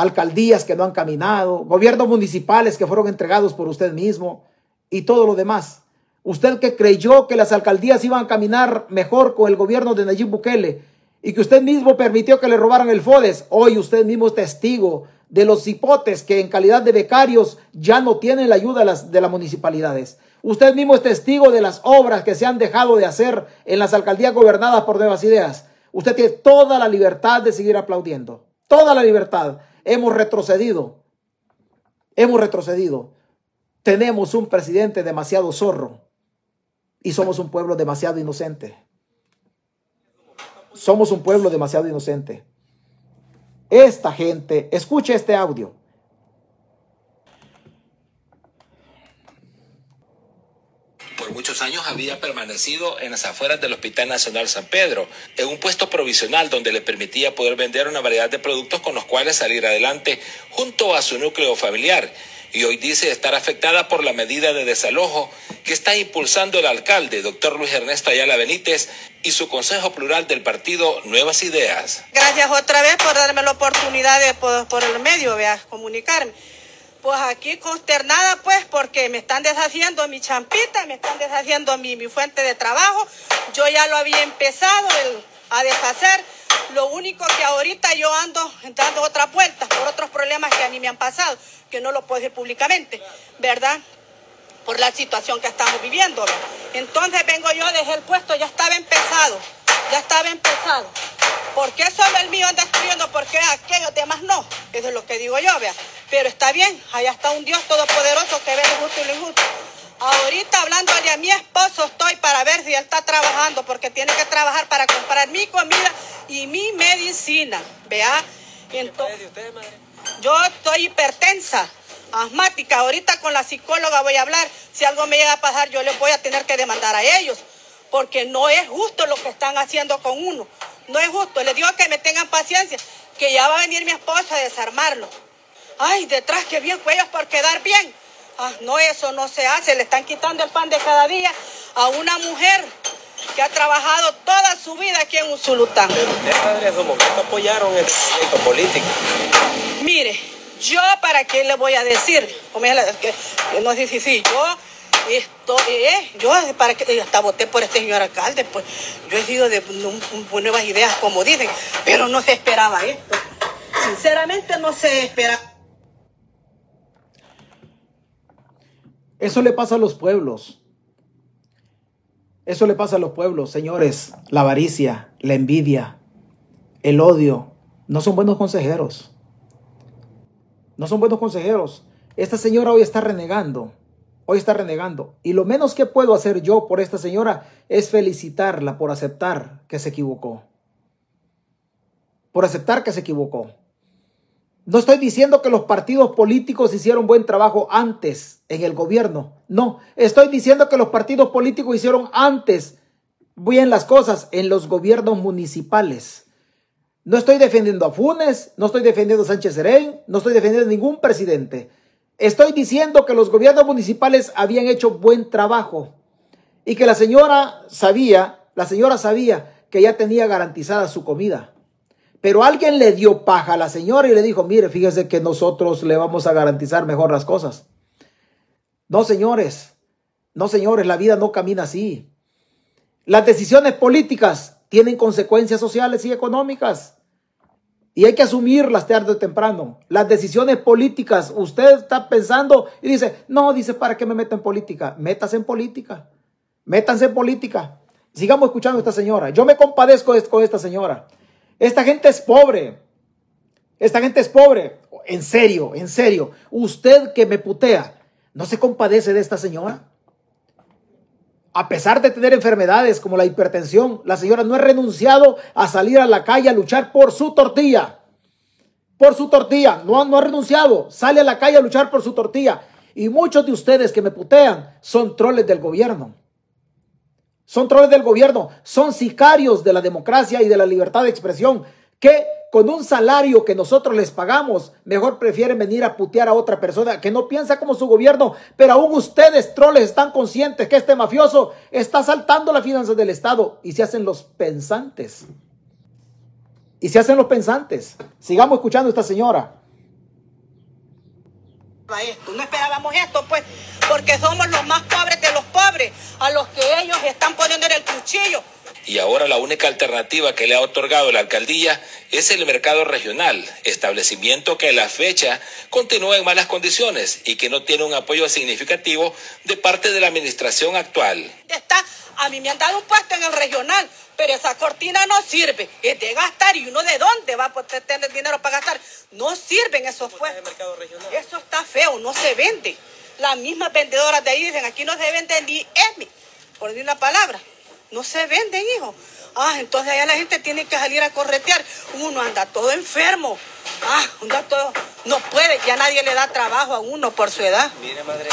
alcaldías que no han caminado, gobiernos municipales que fueron entregados por usted mismo y todo lo demás. Usted que creyó que las alcaldías iban a caminar mejor con el gobierno de Nayib Bukele y que usted mismo permitió que le robaran el FODES, hoy usted mismo es testigo de los hipotes que en calidad de becarios ya no tienen la ayuda de las, de las municipalidades. Usted mismo es testigo de las obras que se han dejado de hacer en las alcaldías gobernadas por nuevas ideas. Usted tiene toda la libertad de seguir aplaudiendo, toda la libertad. Hemos retrocedido. Hemos retrocedido. Tenemos un presidente demasiado zorro y somos un pueblo demasiado inocente. Somos un pueblo demasiado inocente. Esta gente, escuche este audio. muchos años había permanecido en las afueras del Hospital Nacional San Pedro, en un puesto provisional donde le permitía poder vender una variedad de productos con los cuales salir adelante junto a su núcleo familiar. Y hoy dice estar afectada por la medida de desalojo que está impulsando el alcalde, doctor Luis Ernesto Ayala Benítez, y su consejo plural del partido Nuevas Ideas. Gracias otra vez por darme la oportunidad de por, el medio, vea, comunicarme. Pues aquí consternada, pues, porque me están deshaciendo mi champita, me están deshaciendo mi, mi fuente de trabajo. Yo ya lo había empezado a deshacer. Lo único que ahorita yo ando dando otra vuelta por otros problemas que a mí me han pasado, que no lo puedo decir públicamente, ¿verdad? Por la situación que estamos viviendo. Entonces vengo yo, dejé el puesto, ya estaba empezado, ya estaba empezado. ¿Por qué solo el mío anda escribiendo? ¿Por qué aquellos demás no? Eso es lo que digo yo, vea. Pero está bien, allá está un Dios todopoderoso que ve lo justo y lo injusto. Ahorita hablándole a mi esposo estoy para ver si él está trabajando, porque tiene que trabajar para comprar mi comida y mi medicina, vea. Entonces, yo estoy hipertensa, asmática. Ahorita con la psicóloga voy a hablar. Si algo me llega a pasar, yo les voy a tener que demandar a ellos, porque no es justo lo que están haciendo con uno. No es justo. Les digo que me tengan paciencia, que ya va a venir mi esposa a desarmarlo. Ay, detrás que bien cuellos por quedar bien. Ah, no, eso no se hace. Le están quitando el pan de cada día a una mujer que ha trabajado toda su vida aquí en Usulután. Pero ustedes, padre, su momento apoyaron el proyecto político. Mire, Yo, ¿para qué le voy a decir? No sé si sí, yo esto, eh, yo para que hasta voté por este señor alcalde, pues yo he sido de nu- nu- nuevas ideas, como dicen, pero no se esperaba esto. Sinceramente no se esperaba. Eso le pasa a los pueblos. Eso le pasa a los pueblos, señores. La avaricia, la envidia, el odio, no son buenos consejeros. No son buenos consejeros. Esta señora hoy está renegando. Hoy está renegando. Y lo menos que puedo hacer yo por esta señora es felicitarla por aceptar que se equivocó. Por aceptar que se equivocó. No estoy diciendo que los partidos políticos hicieron buen trabajo antes en el gobierno. No, estoy diciendo que los partidos políticos hicieron antes bien las cosas en los gobiernos municipales. No estoy defendiendo a Funes, no estoy defendiendo a Sánchez Serén, no estoy defendiendo a ningún presidente. Estoy diciendo que los gobiernos municipales habían hecho buen trabajo y que la señora sabía, la señora sabía que ya tenía garantizada su comida. Pero alguien le dio paja a la señora y le dijo, mire, fíjese que nosotros le vamos a garantizar mejor las cosas. No, señores, no, señores, la vida no camina así. Las decisiones políticas tienen consecuencias sociales y económicas. Y hay que asumirlas tarde o temprano. Las decisiones políticas, usted está pensando y dice, no, dice, ¿para qué me meto en política? Métase en política. Métanse en política. Sigamos escuchando a esta señora. Yo me compadezco con esta señora. Esta gente es pobre. Esta gente es pobre. En serio, en serio. Usted que me putea, ¿no se compadece de esta señora? A pesar de tener enfermedades como la hipertensión, la señora no ha renunciado a salir a la calle a luchar por su tortilla. Por su tortilla. No, ha- renunciado. Sale a la calle a luchar por su tortilla. Y muchos de ustedes que me putean son troles del gobierno. Son troles del gobierno. Son sicarios de la democracia y de la libertad de expresión. Que con un salario que nosotros les pagamos, mejor prefieren venir a putear a otra persona que no piensa como su gobierno. Pero aún ustedes, troles, están conscientes que este mafioso está saltando las finanzas del Estado y se hacen los pensantes. Y se hacen los pensantes. Sigamos escuchando a esta señora. No esperábamos esto, pues, porque somos los más pobres de los pobres, a los que ellos están poniendo en el cuchillo. Y ahora la única alternativa que le ha otorgado la alcaldía es el mercado regional, establecimiento que a la fecha continúa en malas condiciones y que no tiene un apoyo significativo de parte de la administración actual. Está, a mí me han dado un puesto en el regional, pero esa cortina no sirve. Es de gastar y uno de dónde va a poder tener dinero para gastar. No sirven esos puestos. Eso está feo, no se vende. Las mismas vendedoras de ahí dicen, aquí no se vende ni EMI, por decir una palabra. No se venden, hijo. Ah, entonces allá la gente tiene que salir a corretear. Uno anda todo enfermo. Ah, anda todo... No puede, ya nadie le da trabajo a uno por su edad. Mire, madre,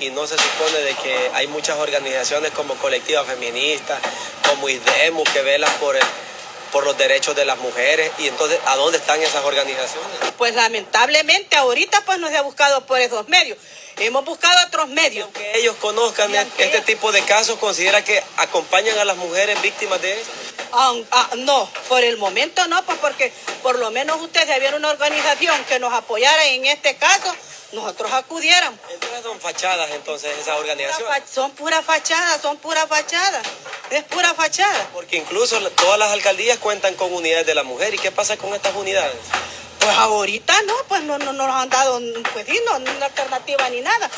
y, y no se supone de que hay muchas organizaciones como Colectiva Feminista, como IDEMU, que velan por, el, por los derechos de las mujeres. Y entonces, ¿a dónde están esas organizaciones? Pues lamentablemente ahorita pues no se ha buscado por esos medios. Hemos buscado otros medios. Que ellos conozcan aunque- este tipo de casos, considera que acompañan a las mujeres víctimas de eso. Ah, ah, no, por el momento no, pues porque por lo menos usted si hubiera una organización que nos apoyara en este caso, nosotros acudiéramos. Entonces son fachadas entonces esas organizaciones. Son pura fachada, son pura fachada. Es pura fachada. Porque incluso todas las alcaldías cuentan con unidades de la mujer. ¿Y qué pasa con estas unidades? Pues ahorita no, pues no, no, no nos han dado, pues sí, no, ni una alternativa ni nada.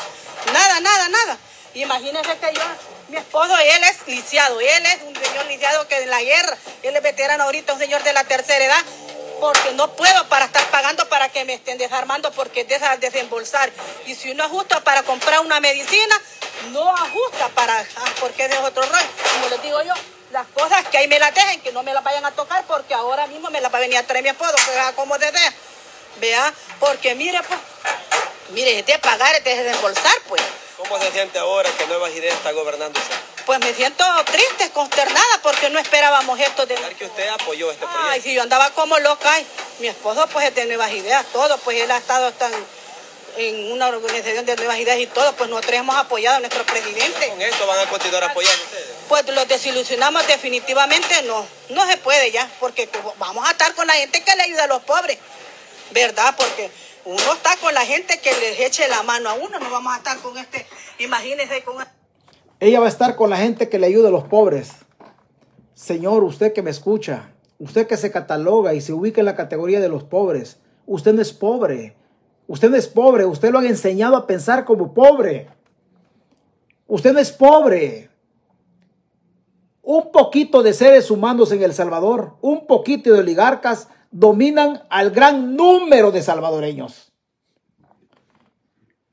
Nada, nada, nada. Imagínense que yo, mi esposo, él es lisiado, él es un señor lisiado que en la guerra, él es veterano ahorita, un señor de la tercera edad, porque no puedo para estar pagando para que me estén desarmando porque es de desembolsar. Y si uno ajusta para comprar una medicina, no ajusta para, ah, porque es otro rollo. Como les digo yo, las cosas que ahí me las dejen, que no me las vayan a tocar porque ahora mismo me las va a venir a traer mi esposo, que como desde, vea, porque mire, pues, mire, de pagar, de desembolsar, pues. ¿Cómo se siente ahora que Nuevas Ideas está gobernando usted? Pues me siento triste, consternada, porque no esperábamos esto de... Que usted apoyó este Ay, proyecto. si yo andaba como loca, ay, mi esposo pues es de nuevas ideas, todo, pues él ha estado tan en una organización de nuevas ideas y todo, pues nosotros hemos apoyado a nuestro presidente. Con esto van a continuar apoyando ustedes. Pues los desilusionamos definitivamente, no, no se puede ya, porque vamos a estar con la gente que le ayuda a los pobres, ¿verdad? Porque Uno está con la gente que les eche la mano a uno, no vamos a estar con este, imagínense con... Ella va a estar con la gente que le ayude a los pobres. Señor, usted que me escucha, usted que se cataloga y se ubica en la categoría de los pobres, usted no es pobre. Usted no es pobre, usted lo han enseñado a pensar como pobre. Usted no es pobre. Un poquito de seres humanos en El Salvador, un poquito de oligarcas dominan al gran número de salvadoreños.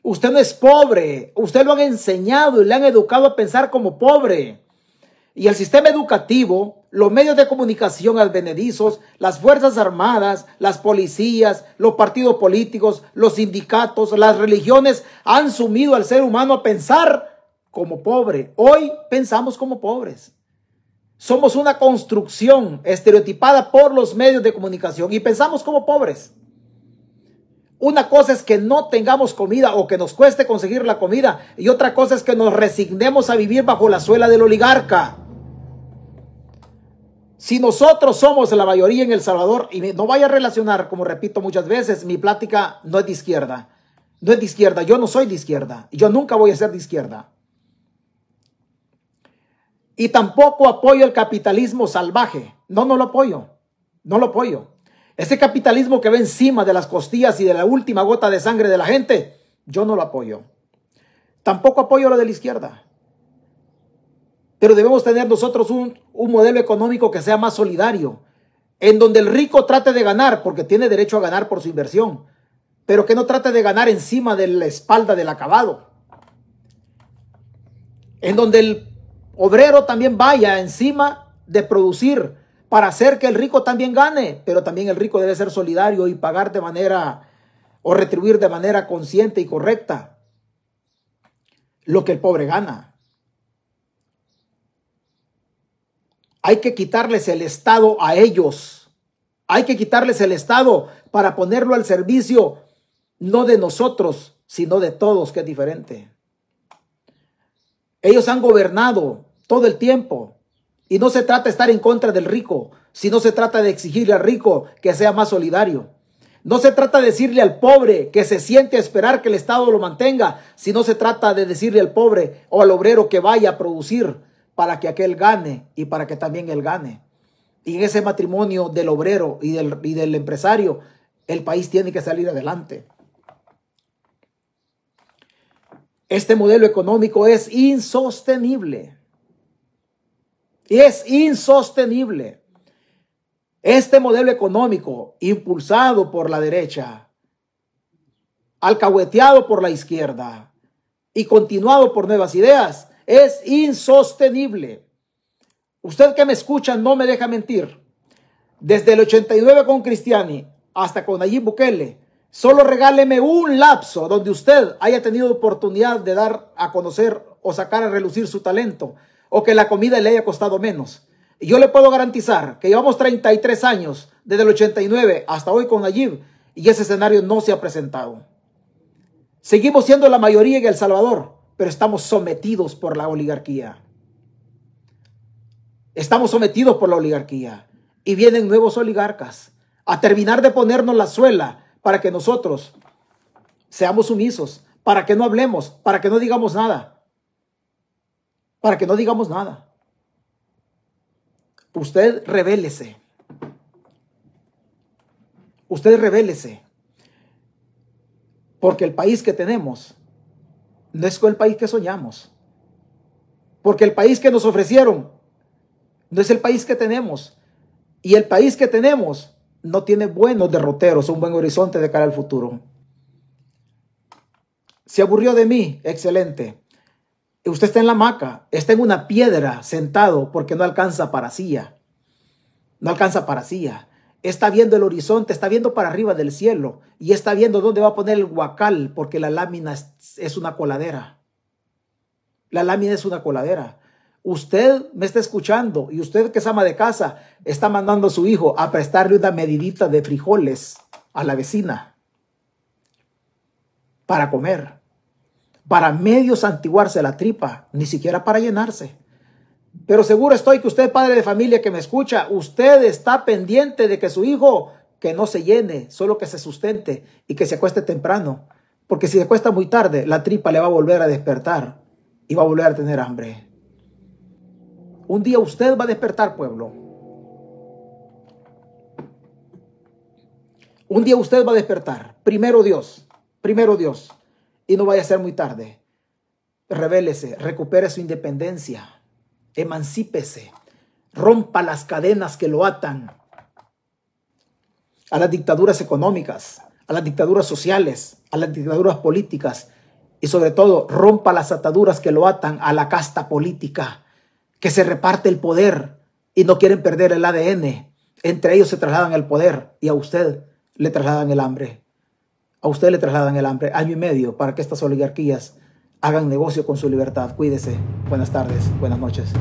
Usted no es pobre, usted lo han enseñado y le han educado a pensar como pobre. Y el sistema educativo, los medios de comunicación advenedizos, las Fuerzas Armadas, las policías, los partidos políticos, los sindicatos, las religiones han sumido al ser humano a pensar como pobre. Hoy pensamos como pobres. Somos una construcción estereotipada por los medios de comunicación y pensamos como pobres. Una cosa es que no tengamos comida o que nos cueste conseguir la comida y otra cosa es que nos resignemos a vivir bajo la suela del oligarca. Si nosotros somos la mayoría en El Salvador, y no vaya a relacionar, como repito muchas veces, mi plática no es de izquierda. No es de izquierda, yo no soy de izquierda. Yo nunca voy a ser de izquierda. Y tampoco apoyo el capitalismo salvaje. No, no lo apoyo. No lo apoyo. Ese capitalismo que ve encima de las costillas y de la última gota de sangre de la gente, yo no lo apoyo. Tampoco apoyo lo de la izquierda. Pero debemos tener nosotros un, un modelo económico que sea más solidario, en donde el rico trate de ganar, porque tiene derecho a ganar por su inversión, pero que no trate de ganar encima de la espalda del acabado. En donde el obrero también vaya encima de producir para hacer que el rico también gane, pero también el rico debe ser solidario y pagar de manera o retribuir de manera consciente y correcta lo que el pobre gana. Hay que quitarles el Estado a ellos. Hay que quitarles el Estado para ponerlo al servicio no de nosotros, sino de todos, que es diferente. Ellos han gobernado todo el tiempo. Y no se trata de estar en contra del rico, sino se trata de exigirle al rico que sea más solidario. No se trata de decirle al pobre que se siente a esperar que el Estado lo mantenga, sino se trata de decirle al pobre o al obrero que vaya a producir para que aquel gane y para que también él gane. Y en ese matrimonio del obrero y del, y del empresario, el país tiene que salir adelante. Este modelo económico es insostenible. Es insostenible. Este modelo económico, impulsado por la derecha, alcahueteado por la izquierda y continuado por nuevas ideas, es insostenible. Usted que me escucha no me deja mentir. Desde el 89 con Cristiani hasta con Nayib Bukele, solo regáleme un lapso donde usted haya tenido oportunidad de dar a conocer o sacar a relucir su talento o que la comida le haya costado menos. Y yo le puedo garantizar que llevamos 33 años, desde el 89 hasta hoy con Nayib, y ese escenario no se ha presentado. Seguimos siendo la mayoría en El Salvador, pero estamos sometidos por la oligarquía. Estamos sometidos por la oligarquía. Y vienen nuevos oligarcas a terminar de ponernos la suela para que nosotros seamos sumisos, para que no hablemos, para que no digamos nada para que no digamos nada. Usted revélese. Usted revélese. Porque el país que tenemos no es el país que soñamos. Porque el país que nos ofrecieron no es el país que tenemos. Y el país que tenemos no tiene buenos derroteros, un buen horizonte de cara al futuro. Se aburrió de mí, excelente. Usted está en la hamaca, está en una piedra sentado porque no alcanza para silla. No alcanza para silla. Está viendo el horizonte, está viendo para arriba del cielo y está viendo dónde va a poner el guacal porque la lámina es una coladera. La lámina es una coladera. Usted me está escuchando y usted que es ama de casa está mandando a su hijo a prestarle una medidita de frijoles a la vecina para comer para medio santiguarse la tripa, ni siquiera para llenarse. Pero seguro estoy que usted, padre de familia que me escucha, usted está pendiente de que su hijo que no se llene, solo que se sustente y que se acueste temprano. Porque si se acuesta muy tarde, la tripa le va a volver a despertar y va a volver a tener hambre. Un día usted va a despertar, pueblo. Un día usted va a despertar. Primero Dios, primero Dios. Y no vaya a ser muy tarde. Revélese, recupere su independencia, emancípese, rompa las cadenas que lo atan a las dictaduras económicas, a las dictaduras sociales, a las dictaduras políticas y sobre todo rompa las ataduras que lo atan a la casta política, que se reparte el poder y no quieren perder el ADN. Entre ellos se trasladan el poder y a usted le trasladan el hambre. A usted le trasladan el hambre año y medio para que estas oligarquías hagan negocio con su libertad. Cuídese. Buenas tardes, buenas noches.